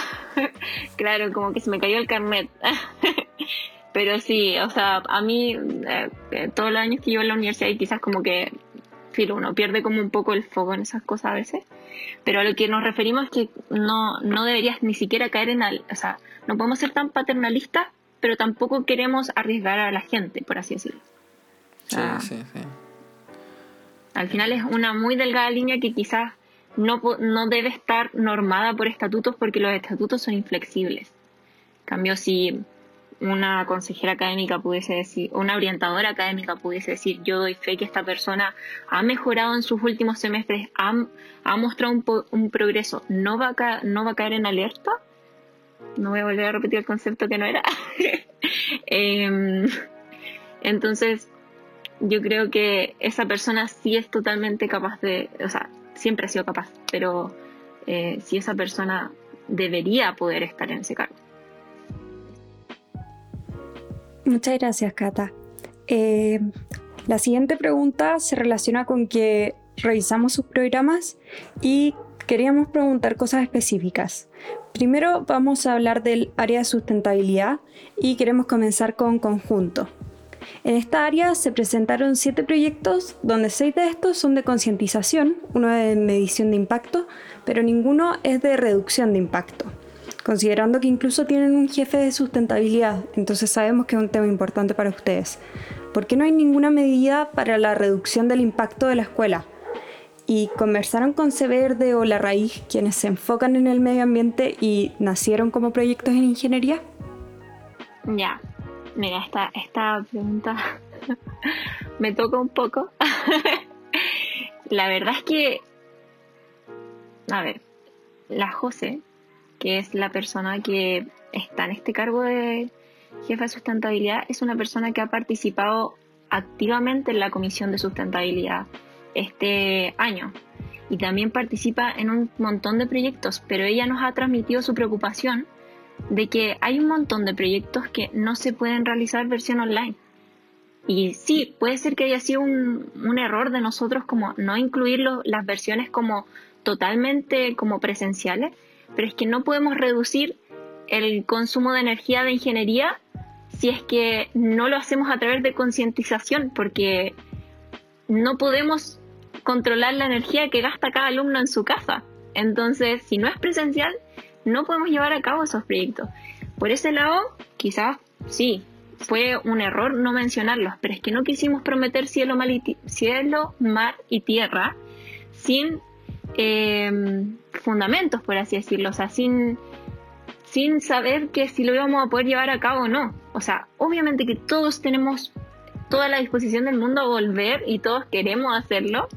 claro, como que se me cayó el carnet. Pero sí, o sea, a mí eh, eh, todos los años que llevo en la universidad y quizás como que, filo, uno pierde como un poco el foco en esas cosas a veces. Pero a lo que nos referimos es que no, no deberías ni siquiera caer en... Al, o sea, no podemos ser tan paternalistas, pero tampoco queremos arriesgar a la gente, por así decirlo. sí, sí, sí. Al final es una muy delgada línea que quizás no, no debe estar normada por estatutos porque los estatutos son inflexibles. En cambio, si una consejera académica pudiese decir, una orientadora académica pudiese decir, yo doy fe que esta persona ha mejorado en sus últimos semestres, ha, ha mostrado un, un, progreso, no va, a no va a caer en alerta. No voy a volver a repetir el concepto que no era. eh, entonces, yo creo que esa persona sí es totalmente capaz de, o sea, siempre ha sido capaz, pero eh, si esa persona debería poder estar en ese cargo. Muchas gracias, Cata. Eh, la siguiente pregunta se relaciona con que revisamos sus programas y queríamos preguntar cosas específicas. Primero vamos a hablar del área de sustentabilidad y queremos comenzar con conjunto. En esta área se presentaron siete proyectos, donde seis de estos son de concientización, uno de medición de impacto, pero ninguno es de reducción de impacto, considerando que incluso tienen un jefe de sustentabilidad, entonces sabemos que es un tema importante para ustedes. ¿Por qué no hay ninguna medida para la reducción del impacto de la escuela? Y conversaron con Verde o La Raíz, quienes se enfocan en el medio ambiente y nacieron como proyectos en ingeniería. Ya, Mira, esta, esta pregunta me toca un poco. la verdad es que, a ver, la José, que es la persona que está en este cargo de jefa de sustentabilidad, es una persona que ha participado activamente en la comisión de sustentabilidad este año y también participa en un montón de proyectos, pero ella nos ha transmitido su preocupación de que hay un montón de proyectos que no se pueden realizar versión online. Y sí, puede ser que haya sido un, error de nosotros como no incluir las versiones como totalmente como presenciales, pero es que no podemos reducir el consumo de energía de ingeniería si es que no lo hacemos a través de concientización, porque no podemos controlar la energía que gasta cada alumno en su casa. Entonces, si no es presencial, no podemos llevar a cabo esos proyectos. Por ese lado, quizás sí, fue un error no mencionarlos, pero es que no quisimos prometer cielo, mar y tierra sin em, fundamentos, por así decirlo, o sea, sin, saber que si lo íbamos a poder llevar a cabo o no. O sea, obviamente que todos tenemos toda la disposición del mundo a volver y todos queremos hacerlo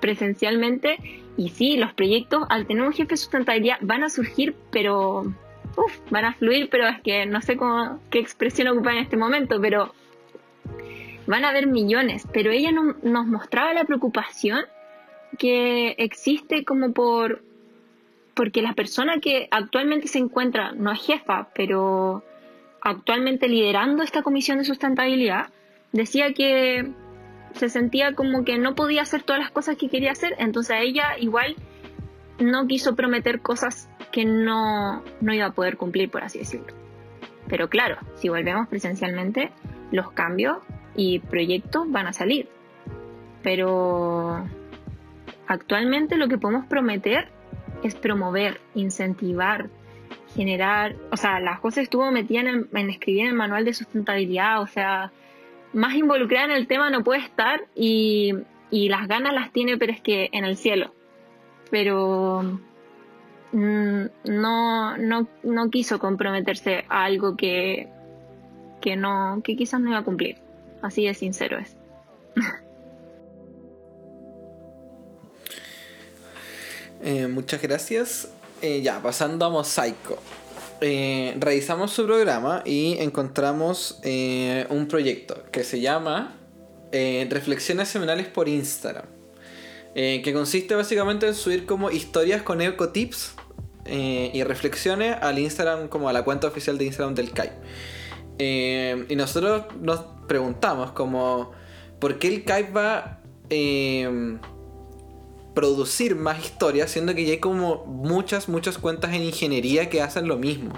presencialmente y sí, los proyectos al tener un jefe de sustentabilidad van a surgir, pero uf, van a fluir, pero es que no sé cómo, qué expresión ocupar en este momento, pero van a haber millones. Pero ella nos mostraba la preocupación que existe como por porque la persona que actualmente se encuentra, no es jefa, pero actualmente liderando esta comisión de sustentabilidad, decía que se sentía como que no podía hacer todas las cosas que quería hacer, entonces ella igual no quiso prometer cosas que no, no iba a poder cumplir, por así decirlo. Pero claro, si volvemos presencialmente, los cambios y proyectos van a salir. Pero actualmente lo que podemos prometer es promover, incentivar, generar, o sea, las cosas estuvo metida en, escribir el manual de sustentabilidad, o sea, más involucrada en el tema no puede estar y, las ganas las tiene, pero es que en el cielo. Pero mm, no, no, quiso comprometerse a algo que, que, no, que quizás no iba a cumplir. Así de sincero es. Eh, muchas gracias. Eh, ya, pasando a Mosaico. Eh, revisamos su programa y encontramos eh, un proyecto que se llama Reflexiones Semanales por Instagram. que consiste básicamente en subir como historias con ecotips y reflexiones al Instagram, como a la cuenta oficial de Instagram del CAI. y nosotros nos preguntamos como, ¿por qué el CAI va producir más historias, siendo que ya hay como muchas, muchas cuentas en ingeniería que hacen lo mismo.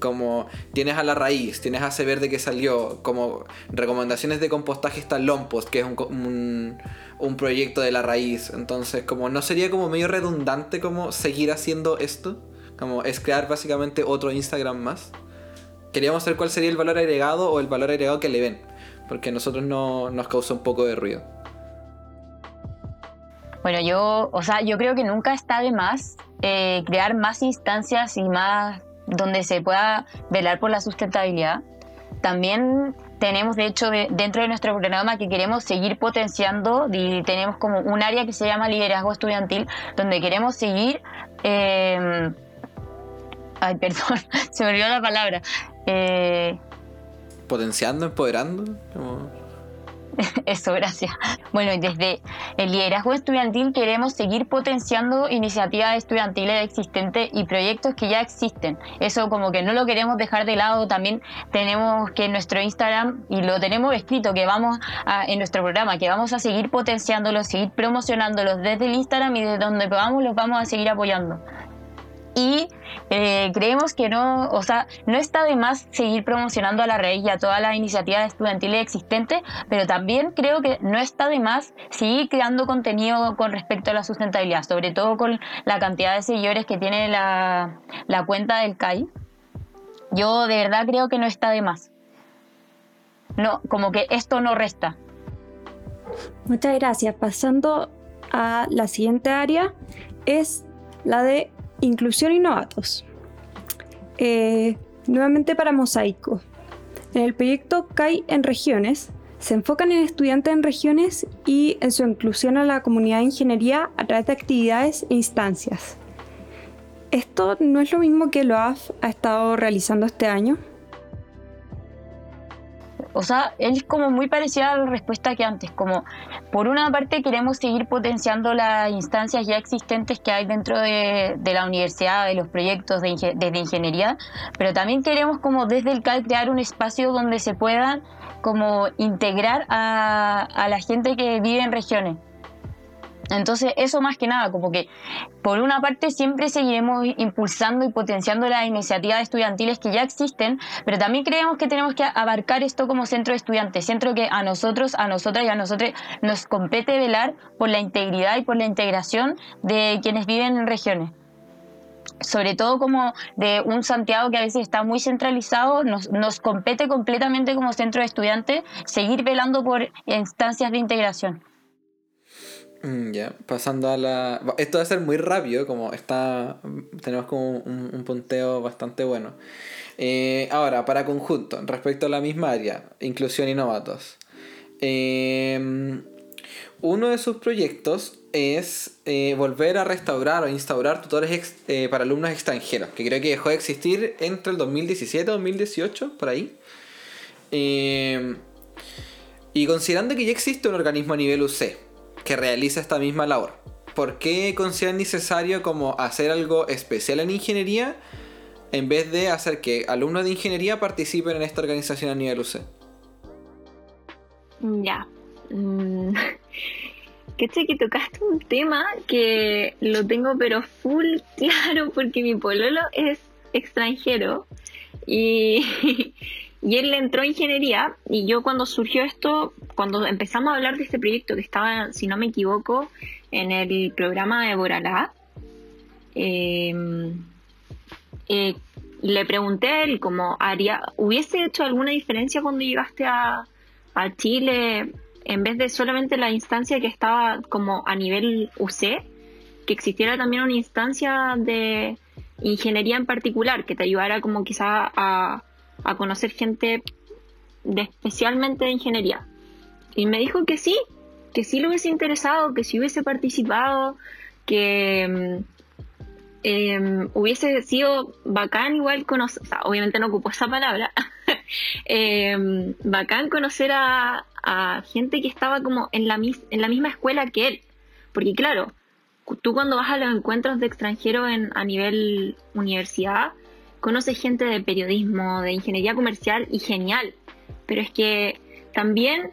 Como tienes a la raíz, tienes a Verde que salió, como recomendaciones de compostaje está Lompost, que es un, un, proyecto de la raíz. Entonces, como no sería como medio redundante como seguir haciendo esto, como es crear básicamente otro Instagram más. Queríamos saber cuál sería el valor agregado o el valor agregado que le ven, porque a nosotros no, nos causa un poco de ruido. Bueno, yo, o sea, yo creo que nunca está de más eh, crear más instancias y más donde se pueda velar por la sustentabilidad. También tenemos, de hecho, dentro de nuestro programa que queremos seguir potenciando y tenemos como un área que se llama liderazgo estudiantil, donde queremos seguir... Eh, ay, perdón, se me olvidó la palabra. Eh, Potenciando, empoderando. Eso, gracias. Bueno, desde el liderazgo estudiantil queremos seguir potenciando iniciativas estudiantiles existentes y proyectos que ya existen. Eso como que no lo queremos dejar de lado. También tenemos que en nuestro Instagram, y lo tenemos escrito, que vamos a, en nuestro programa, que vamos a seguir potenciándolos, seguir promocionándolos desde el Instagram y desde donde podamos los vamos a seguir apoyando y eh, creemos que no, o sea, no está de más seguir promocionando a la raíz y a todas las iniciativas estudiantiles existentes, pero también creo que no está de más seguir creando contenido con respecto a la sustentabilidad, sobre todo con la cantidad de seguidores que tiene la, la cuenta del CAI. Yo de verdad creo que no está de más. No, como que esto no resta. Muchas gracias. Pasando a la siguiente área, es la de Inclusión y novatos. Eh, nuevamente para Mosaico. En el proyecto CAI en regiones, se enfocan en estudiantes en regiones y en su inclusión a la comunidad de ingeniería a través de actividades e instancias. ¿Esto no es lo mismo que lo ha estado realizando este año? O sea, es como muy parecida a la respuesta que antes, como por una parte queremos seguir potenciando las instancias ya existentes que hay dentro de, la universidad, de los proyectos de, ingeniería, pero también queremos como desde el CAL crear un espacio donde se puedan como integrar a la gente que vive en regiones. Entonces, eso más que nada, como que por una parte siempre seguiremos impulsando y potenciando las iniciativas estudiantiles que ya existen, pero también creemos que tenemos que abarcar esto como centro de estudiantes, centro que a nosotros, a nosotras y a nosotros nos compete velar por la integridad y por la integración de quienes viven en regiones sobre todo como de un Santiago que a veces está muy centralizado, nos, nos compete completamente como centro de estudiantes seguir velando por instancias de integración. Mm, ya, pasando a la... Esto va a ser muy rápido, como está... Tenemos como un, punteo bastante bueno. Eh, ahora, para conjunto, respecto a la misma área, inclusión y novatos. Eh, uno de sus proyectos es eh, volver a restaurar o instaurar tutores para alumnos extranjeros, que creo que dejó de existir entre el 2017 y 2018, por ahí. y considerando que ya existe un organismo a nivel UC, que realiza esta misma labor. ¿Por qué consideran necesario como hacer algo especial en ingeniería en vez de hacer que alumnos de ingeniería participen en esta organización a nivel UC? Ya. Mm. Que que tocaste un tema que lo tengo pero full claro porque mi pololo es extranjero y, y él entró a ingeniería y yo cuando surgió esto cuando empezamos a hablar de este proyecto que estaba, si no me equivoco, en el programa de Boralá, em, eh, le pregunté a él como haría, ¿hubiese hecho alguna diferencia cuando llegaste a, Chile en vez de solamente la instancia que estaba como a nivel UC, que existiera también una instancia de ingeniería en particular que te ayudara como quizá a, a conocer gente de especialmente de ingeniería? Y me dijo que sí, que sí le hubiese interesado, que sí hubiese participado, que mm, em, hubiese sido bacán igual conocer, obviamente no ocupó esa palabra, em, bacán conocer a, gente que estaba como en la, en la misma escuela que él. Porque claro, tú cuando vas a los encuentros de extranjeros en, a nivel universidad, conoces gente de periodismo, de ingeniería comercial y genial. Pero es que también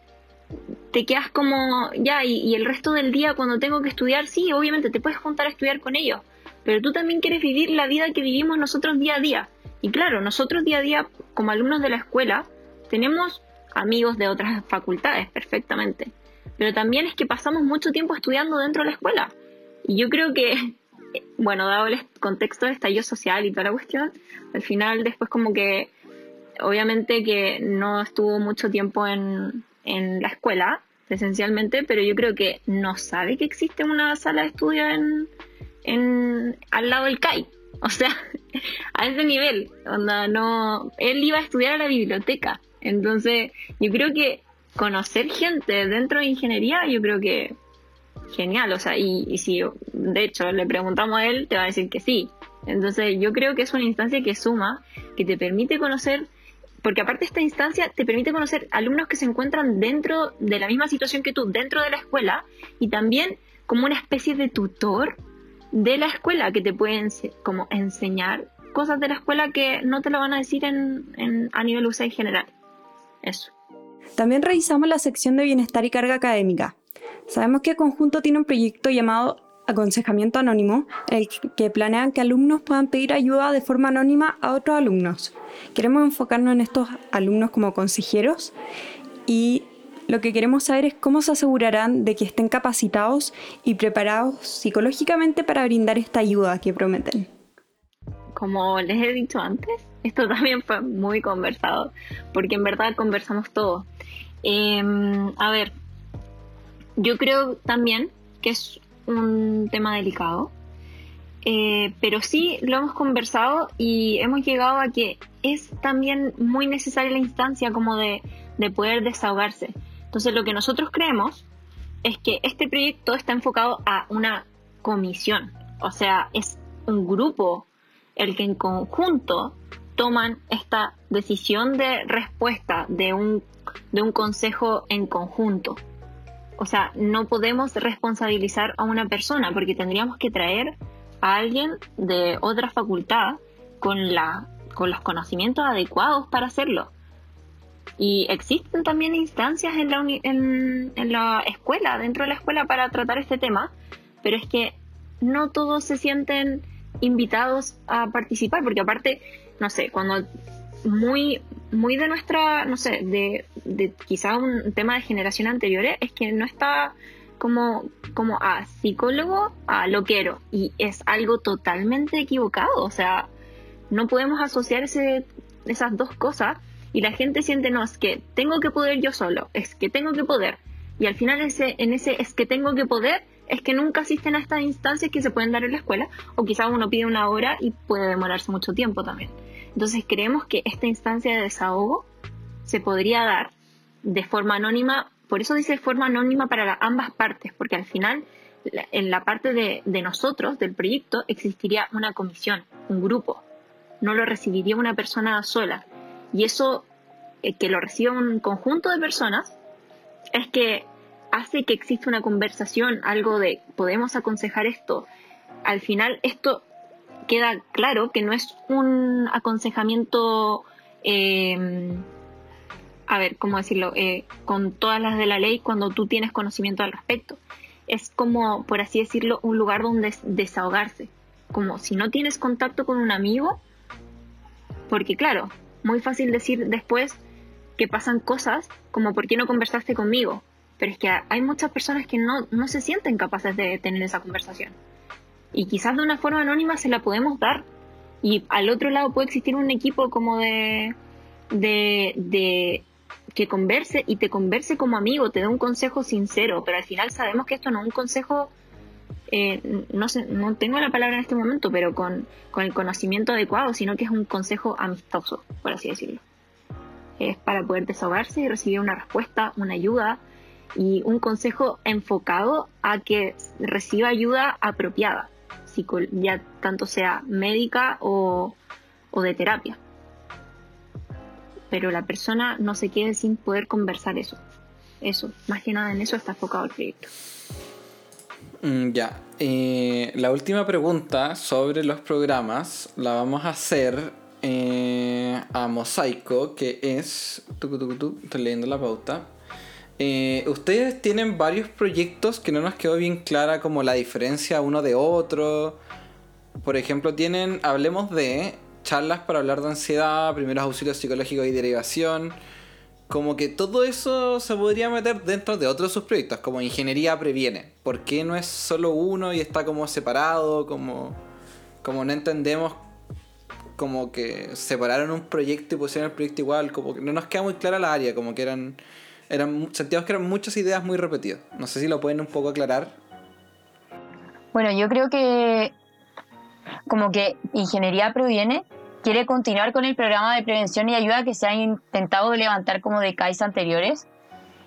te quedas como, ya, y, el resto del día cuando tengo que estudiar, sí, obviamente te puedes juntar a estudiar con ellos, pero tú también quieres vivir la vida que vivimos nosotros día a día. Y claro, nosotros día a día, como alumnos de la escuela, tenemos amigos de otras facultades, perfectamente. Pero también es que pasamos mucho tiempo estudiando dentro de la escuela. Y yo creo que, bueno, dado el contexto de estallido social y toda la cuestión, al final después como que, obviamente que no estuvo mucho tiempo en, en la escuela, esencialmente, pero yo creo que no sabe que existe una sala de estudio en, en al lado del CAI. O sea, a ese nivel, onda, no, él iba a estudiar a la biblioteca. Entonces, yo creo que conocer gente dentro de ingeniería, yo creo que genial. O sea, y, y si de hecho le preguntamos a él, te va a decir que sí. Entonces, yo creo que es una instancia que suma, que te permite conocer porque aparte esta instancia te permite conocer alumnos que se encuentran dentro de la misma situación que tú, dentro de la escuela, y también como una especie de tutor de la escuela que te pueden como enseñar cosas de la escuela que no te lo van a decir en, a nivel UCE en general. Eso. También revisamos la sección de bienestar y carga académica. Sabemos que Conjunto tiene un proyecto llamado Aconsejamiento Anónimo, el que planean que alumnos puedan pedir ayuda de forma anónima a otros alumnos. Queremos enfocarnos en estos alumnos como consejeros y lo que queremos saber es cómo se asegurarán de que estén capacitados y preparados psicológicamente para brindar esta ayuda que prometen. Como les he dicho antes, esto también fue muy conversado, porque en verdad conversamos todo. Em, a ver, yo creo también que es un tema delicado, eh, pero sí lo hemos conversado y hemos llegado a que es también muy necesaria la instancia como de, de poder desahogarse. Entonces lo que nosotros creemos es que este proyecto está enfocado a una comisión, o sea, es un grupo el que en conjunto toman esta decisión de respuesta de un, de un consejo en conjunto. O sea, no podemos responsabilizar a una persona porque tendríamos que traer a alguien de otra facultad con, la, con los conocimientos adecuados para hacerlo. Y existen también instancias en la, en, en la escuela, dentro de la escuela, para tratar este tema, pero es que no todos se sienten invitados a participar, porque aparte, no sé, cuando muy, muy de nuestra, no sé, de, de quizá un tema de generación anteriores, es que no está como, como a psicólogo a loquero, y es algo totalmente equivocado, o sea, no podemos asociar ese, esas dos cosas y la gente siente, no, es que tengo que poder yo solo, es que tengo que poder. Y al final ese, en ese es que tengo que poder es que nunca asisten a estas instancias que se pueden dar en la escuela o quizás uno pide una hora y puede demorarse mucho tiempo también. Entonces creemos que esta instancia de desahogo se podría dar de forma anónima, por eso dice forma anónima para ambas partes, porque al final en la parte de, de nosotros, del proyecto, existiría una comisión, un grupo, no lo recibiría una persona sola. Y eso, eh, que lo reciba un conjunto de personas, es que hace que exista una conversación, algo de podemos aconsejar esto. Al final esto queda claro que no es un aconsejamiento, eh, a ver, ¿cómo decirlo? Eh, con todas las de la ley cuando tú tienes conocimiento al respecto. Es como, por así decirlo, un lugar donde desahogarse. Como si no tienes contacto con un amigo, porque claro, muy fácil decir después que pasan cosas como ¿por qué no conversaste conmigo? Pero es que hay muchas personas que no, no se sienten capaces de tener esa conversación. Y quizás de una forma anónima se la podemos dar. Y al otro lado puede existir un equipo como de, de, de que converse y te converse como amigo, te dé un consejo sincero, pero al final sabemos que esto no es un consejo, eh, no sé, no tengo la palabra en este momento, pero con, con, el conocimiento adecuado, sino que es un consejo amistoso, por así decirlo. Es para poder desahogarse y recibir una respuesta, una ayuda, y un consejo enfocado a que reciba ayuda apropiada, ya tanto sea médica o, de terapia. Pero la persona no se quede sin poder conversar eso. Eso, más que nada en eso está enfocado el proyecto. Mm, ya, eh, la última pregunta sobre los programas la vamos a hacer eh, a Mosaico, que es... estoy leyendo la pauta. Eh, ustedes tienen varios proyectos que no nos quedó bien clara como la diferencia uno de otro. Por ejemplo, tienen, hablemos de charlas para hablar de ansiedad, primeros auxilios psicológicos y derivación. Como que todo eso se podría meter dentro de otros de sus proyectos, como ingeniería previene. ¿Por qué no es solo uno y está como separado? Como, como no entendemos como que separaron un proyecto y pusieron el proyecto igual, como que no nos queda muy clara la área, como que eran eran, sentíamos que eran muchas ideas muy repetidas. No sé si lo pueden un poco aclarar. Bueno, yo creo que como que Ingeniería Proviene quiere continuar con el programa de prevención y ayuda que se ha intentado levantar como de CAIS anteriores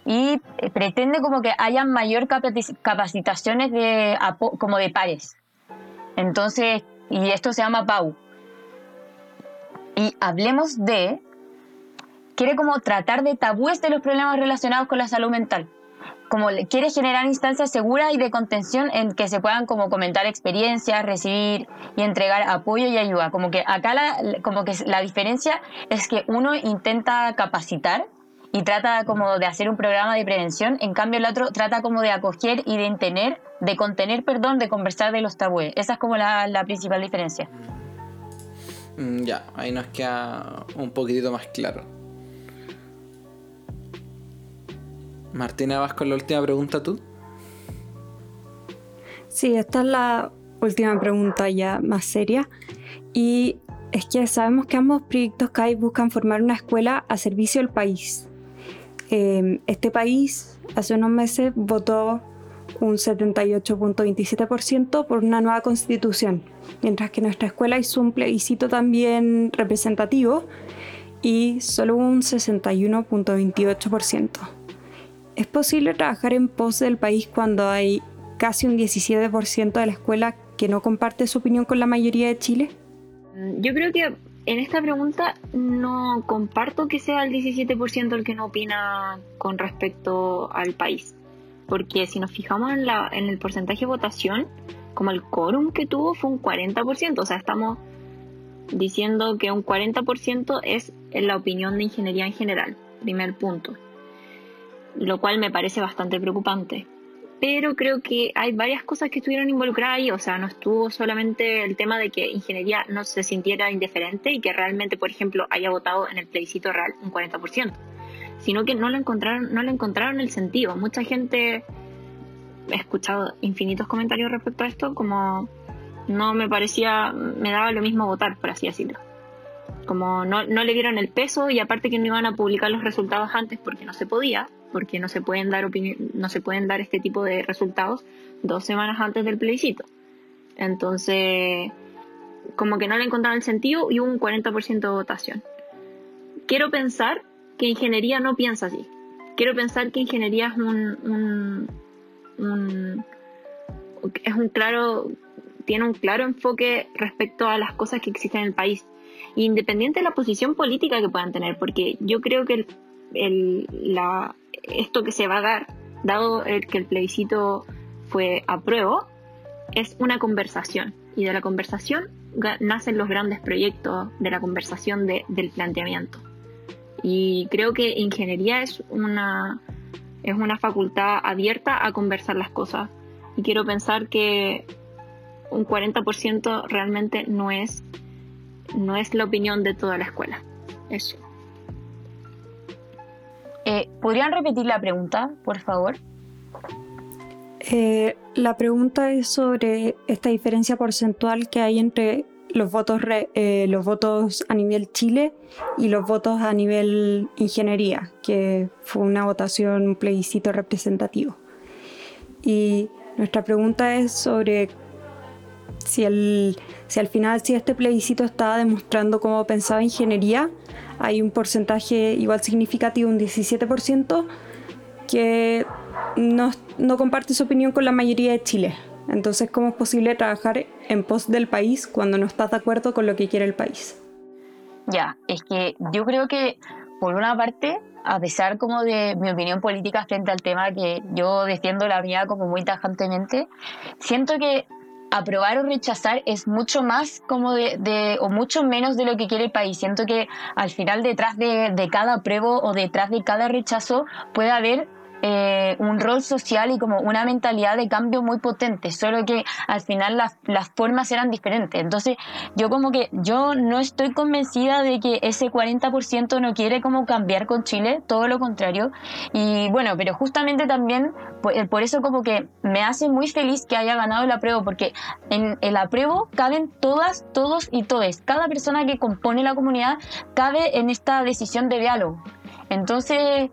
y eh, pretende como que haya mayor capacitaciones de, como de pares. Entonces, y esto se llama PAU. Y hablemos de quiere como tratar de tabúes de los problemas relacionados con la salud mental como quiere generar instancias seguras y de contención en que se puedan como comentar experiencias, recibir y entregar apoyo y ayuda. Como que acá la, como que la diferencia es que uno intenta capacitar y trata como de hacer un programa de prevención, en cambio el otro trata como de acoger y de tener, de contener, perdón, de conversar de los tabúes. Esa es como la, la principal diferencia. Mm, ya, ahí nos queda un poquitito más claro. Martina, ¿vas con la última pregunta tú? Sí, esta es la última pregunta ya más seria. Y es que sabemos que ambos proyectos CAI buscan formar una escuela a servicio del país. Em, este país hace unos meses votó un 78.27% por una nueva constitución, mientras que nuestra escuela hizo un plebiscito también representativo y solo un 61.28%. ¿Es posible trabajar en pos del país cuando hay casi un 17% de la escuela que no comparte su opinión con la mayoría de Chile? Mm, yo creo que en esta pregunta no comparto que sea el 17% el que no opina con respecto al país. Porque si nos fijamos en, la, en el porcentaje de votación, como el quórum que tuvo fue un 40%, o sea, estamos diciendo que un 40% es la opinión de ingeniería en general, primer punto lo cual me parece bastante preocupante. Pero creo que hay varias cosas que estuvieron involucradas ahí, o sea, no estuvo solamente el tema de que ingeniería no se sintiera indiferente y que realmente, por ejemplo, haya votado en el plebiscito real un 40%, sino que no le encontraron, no le encontraron el sentido. Mucha gente, he escuchado infinitos comentarios respecto a esto, como no me parecía, me daba lo mismo votar, por así decirlo. Como no, no le dieron el peso y aparte que no iban a publicar los resultados antes porque no se podía, porque no se pueden dar no se pueden dar este tipo de resultados dos semanas antes del plebiscito. Entonces, como que no le encontraron el sentido y un 40% de votación. Quiero pensar que ingeniería no piensa así. Quiero pensar que ingeniería es un, es un claro tiene un claro enfoque respecto a las cosas que existen en el país, independiente de la posición política que puedan tener, porque yo creo que la, esto que se va a dar, dado el que el plebiscito fue a prueba, es una conversación. Y de la conversación nacen los grandes proyectos de la conversación del planteamiento. Y creo que ingeniería es una, es una facultad abierta a conversar las cosas. Y quiero pensar que un 40% realmente no es, no es la opinión de toda la escuela. Eso. Eh, ¿Podrían repetir la pregunta, por favor? Eh, la pregunta es sobre esta diferencia porcentual que hay entre los votos, eh, los votos a nivel Chile y los votos a nivel ingeniería, que fue una votación, un plebiscito representativo. Y nuestra pregunta es sobre si, el, si al final, si este plebiscito estaba demostrando cómo pensaba ingeniería, hay un porcentaje igual significativo, un 17%, que no, no comparte su opinión con la mayoría de Chile. Entonces, ¿cómo es posible trabajar en pos del país cuando no estás de acuerdo con lo que quiere el país? Ya, es que yo creo que, por una parte, a pesar como de mi opinión política frente al tema que yo defiendo la mía como muy tajantemente, siento que aprobar o rechazar es mucho más como de, o mucho menos de lo que quiere el país. Siento que al final detrás de, de cada apruebo o detrás de cada rechazo puede haber eh, un rol social y como una mentalidad de cambio muy potente, solo que al final las, formas eran diferentes. Entonces yo como que yo no estoy convencida de que ese 40% no quiere como cambiar con Chile, todo lo contrario. Y bueno, pero justamente también por, por eso como que me hace muy feliz que haya ganado el apruebo, porque en el apruebo caben todas, todos y todes. Cada persona que compone la comunidad cabe en esta decisión de diálogo. Entonces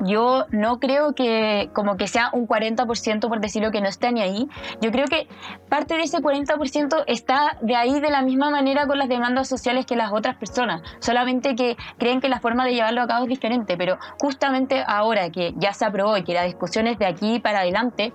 yo no creo que como que sea un 40% por decirlo que no esté ni ahí. Yo creo que parte de ese 40% está de ahí de la misma manera con las demandas sociales que las otras personas, solamente que creen que la forma de llevarlo a cabo es diferente, pero justamente ahora que ya se aprobó y que la discusión es de aquí para adelante,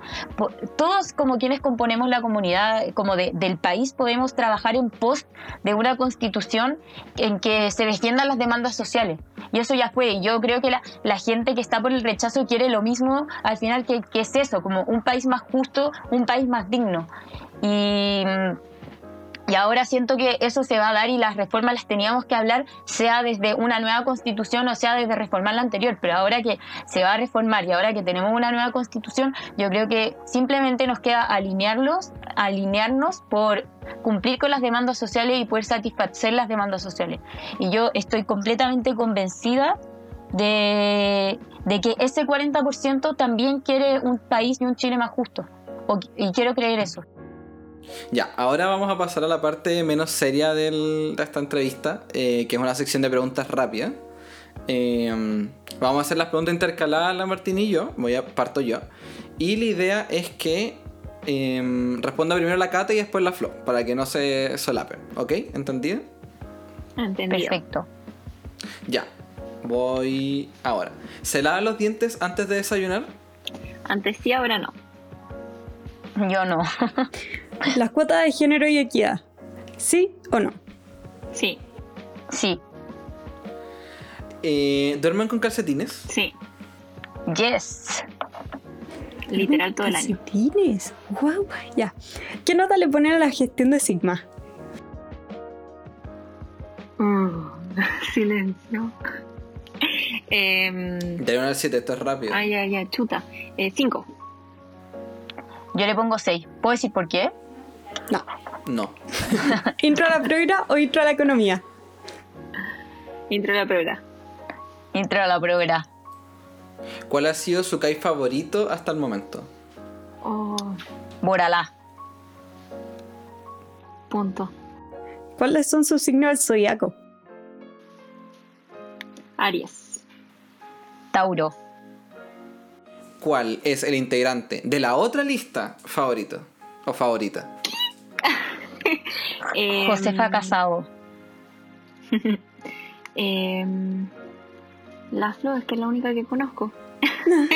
todos como quienes componemos la comunidad como del país podemos trabajar en pos de una constitución en que se defiendan las demandas sociales. Y eso ya fue. Yo creo que la, la gente que está por el rechazo quiere lo mismo al final que, que es eso, como un país más justo, un país más digno. Y y ahora siento que eso se va a dar y las reformas las teníamos que hablar, sea desde una nueva constitución o sea desde reformar la anterior. Pero ahora que se va a reformar y ahora que tenemos una nueva constitución, yo creo que simplemente nos queda alinearlos, alinearnos por cumplir con las demandas sociales y poder satisfacer las demandas sociales. Y yo estoy completamente convencida de, que ese 40% también quiere un país y un Chile más justo. y quiero creer eso. Ya, ahora vamos a pasar a la parte menos seria de esta entrevista, eh, que es una sección de preguntas rápidas. Eh, vamos a hacer las preguntas intercaladas, la Martín y yo. Voy a parto yo. Y la idea es que em, responda primero la Cata y después la Flo, para que no se solapen. ¿Ok? ¿Entendido? Entendido. Perfecto. Ya, voy ahora. ¿Se lavan los dientes antes de desayunar? Antes sí, ahora no. Yo no. Las cuotas de género y equidad. ¿Sí o no? Sí. Sí. Eh, ¿Duermen con calcetines? Sí. Yes. Literal todo el año. Calcetines. Wow. Ya. ¿Qué nota le ponen a la gestión de Sigma? Mm, silencio. Eh, de 1 al 7, esto es rápido. Ay, ay, ay, chuta. 5. Eh, Yo le pongo 6. ¿Puedo decir por qué? No. No. ¿Intro a la prueba o intro a la economía? Intro a la prueba. Intro a la prueba. ¿Cuál ha sido su Kai favorito hasta el momento? Oh. Boralá. Punto. ¿Cuáles son sus signos del zodiaco? Aries. Tauro. ¿Cuál es el integrante de la otra lista favorito o favorita? eh, Josefa Casado. eh, la Flo es que es la única que conozco.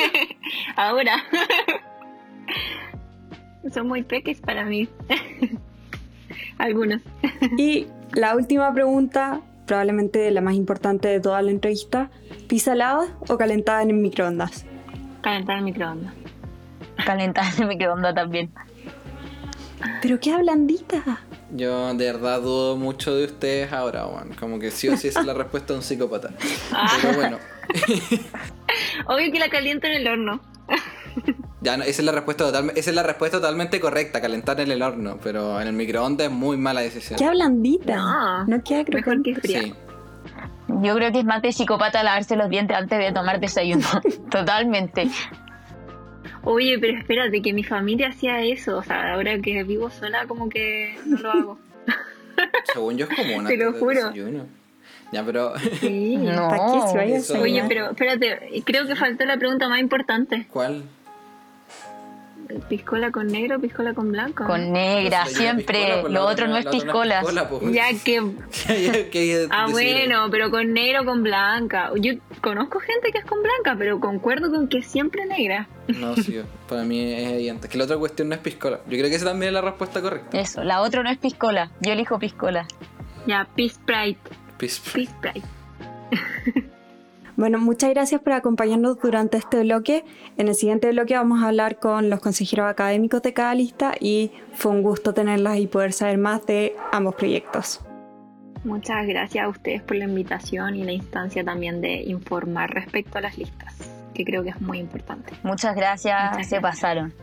Ahora. Son muy peques para mí. Algunos. Y la última pregunta, probablemente la más importante de toda la entrevista. ¿Pizza helada o calentada en el microondas? Calentar el microondas. Calentar en el microondas también. Pero qué blandita. Yo de verdad dudo mucho de ustedes ahora, Juan. Como que sí o sí esa es la respuesta de un psicópata. Pero bueno. Obvio que la caliento en el horno. Ya, no, esa es la respuesta total, esa es la respuesta totalmente correcta, calentar en el horno, pero en el microondas es muy mala decisión. Qué blandita. No, No queda Mejor crocante. que fría. Sí. Yo creo que es más de psicópata lavarse los dientes antes de tomar desayuno. Totalmente. Oye, pero espérate, que mi familia hacía eso. O sea, ahora que vivo sola, como que no lo hago. Según yo es como una Te lo juro. Ya, pero Sí. No. ¿Para qué si vaya a? Oye, pero espérate, creo que faltó la pregunta más importante. ¿cuál? ¿Piscola con negro o piscola con blanco? Con negra, siempre. Lo otro no es piscola, pues. Ya que... Ya que Ah, bueno, pero con negro o con blanca. Yo conozco gente que es con blanca, pero concuerdo con que es siempre negra. No, sí, para mí es evidente. Que la otra cuestión no es piscola. Yo creo que esa también es la respuesta correcta. Eso, la otra no es piscola. Yo elijo piscola. Ya, Peace Pride. Bueno, muchas gracias por acompañarnos durante este bloque. En el siguiente bloque vamos a hablar con los consejeros académicos de cada lista y fue un gusto tenerlas y poder saber más de ambos proyectos. Muchas gracias a ustedes por la invitación y la instancia también de informar respecto a las listas, que creo que es muy importante. Muchas gracias, Muchas se gracias. pasaron.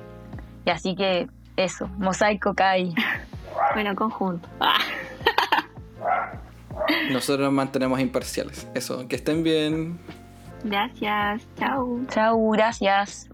Y así que eso, mosaico Kai. Bueno, conjunto. Nosotros nos mantenemos imparciales. Eso, que estén bien. Gracias. Chao. Chao, gracias.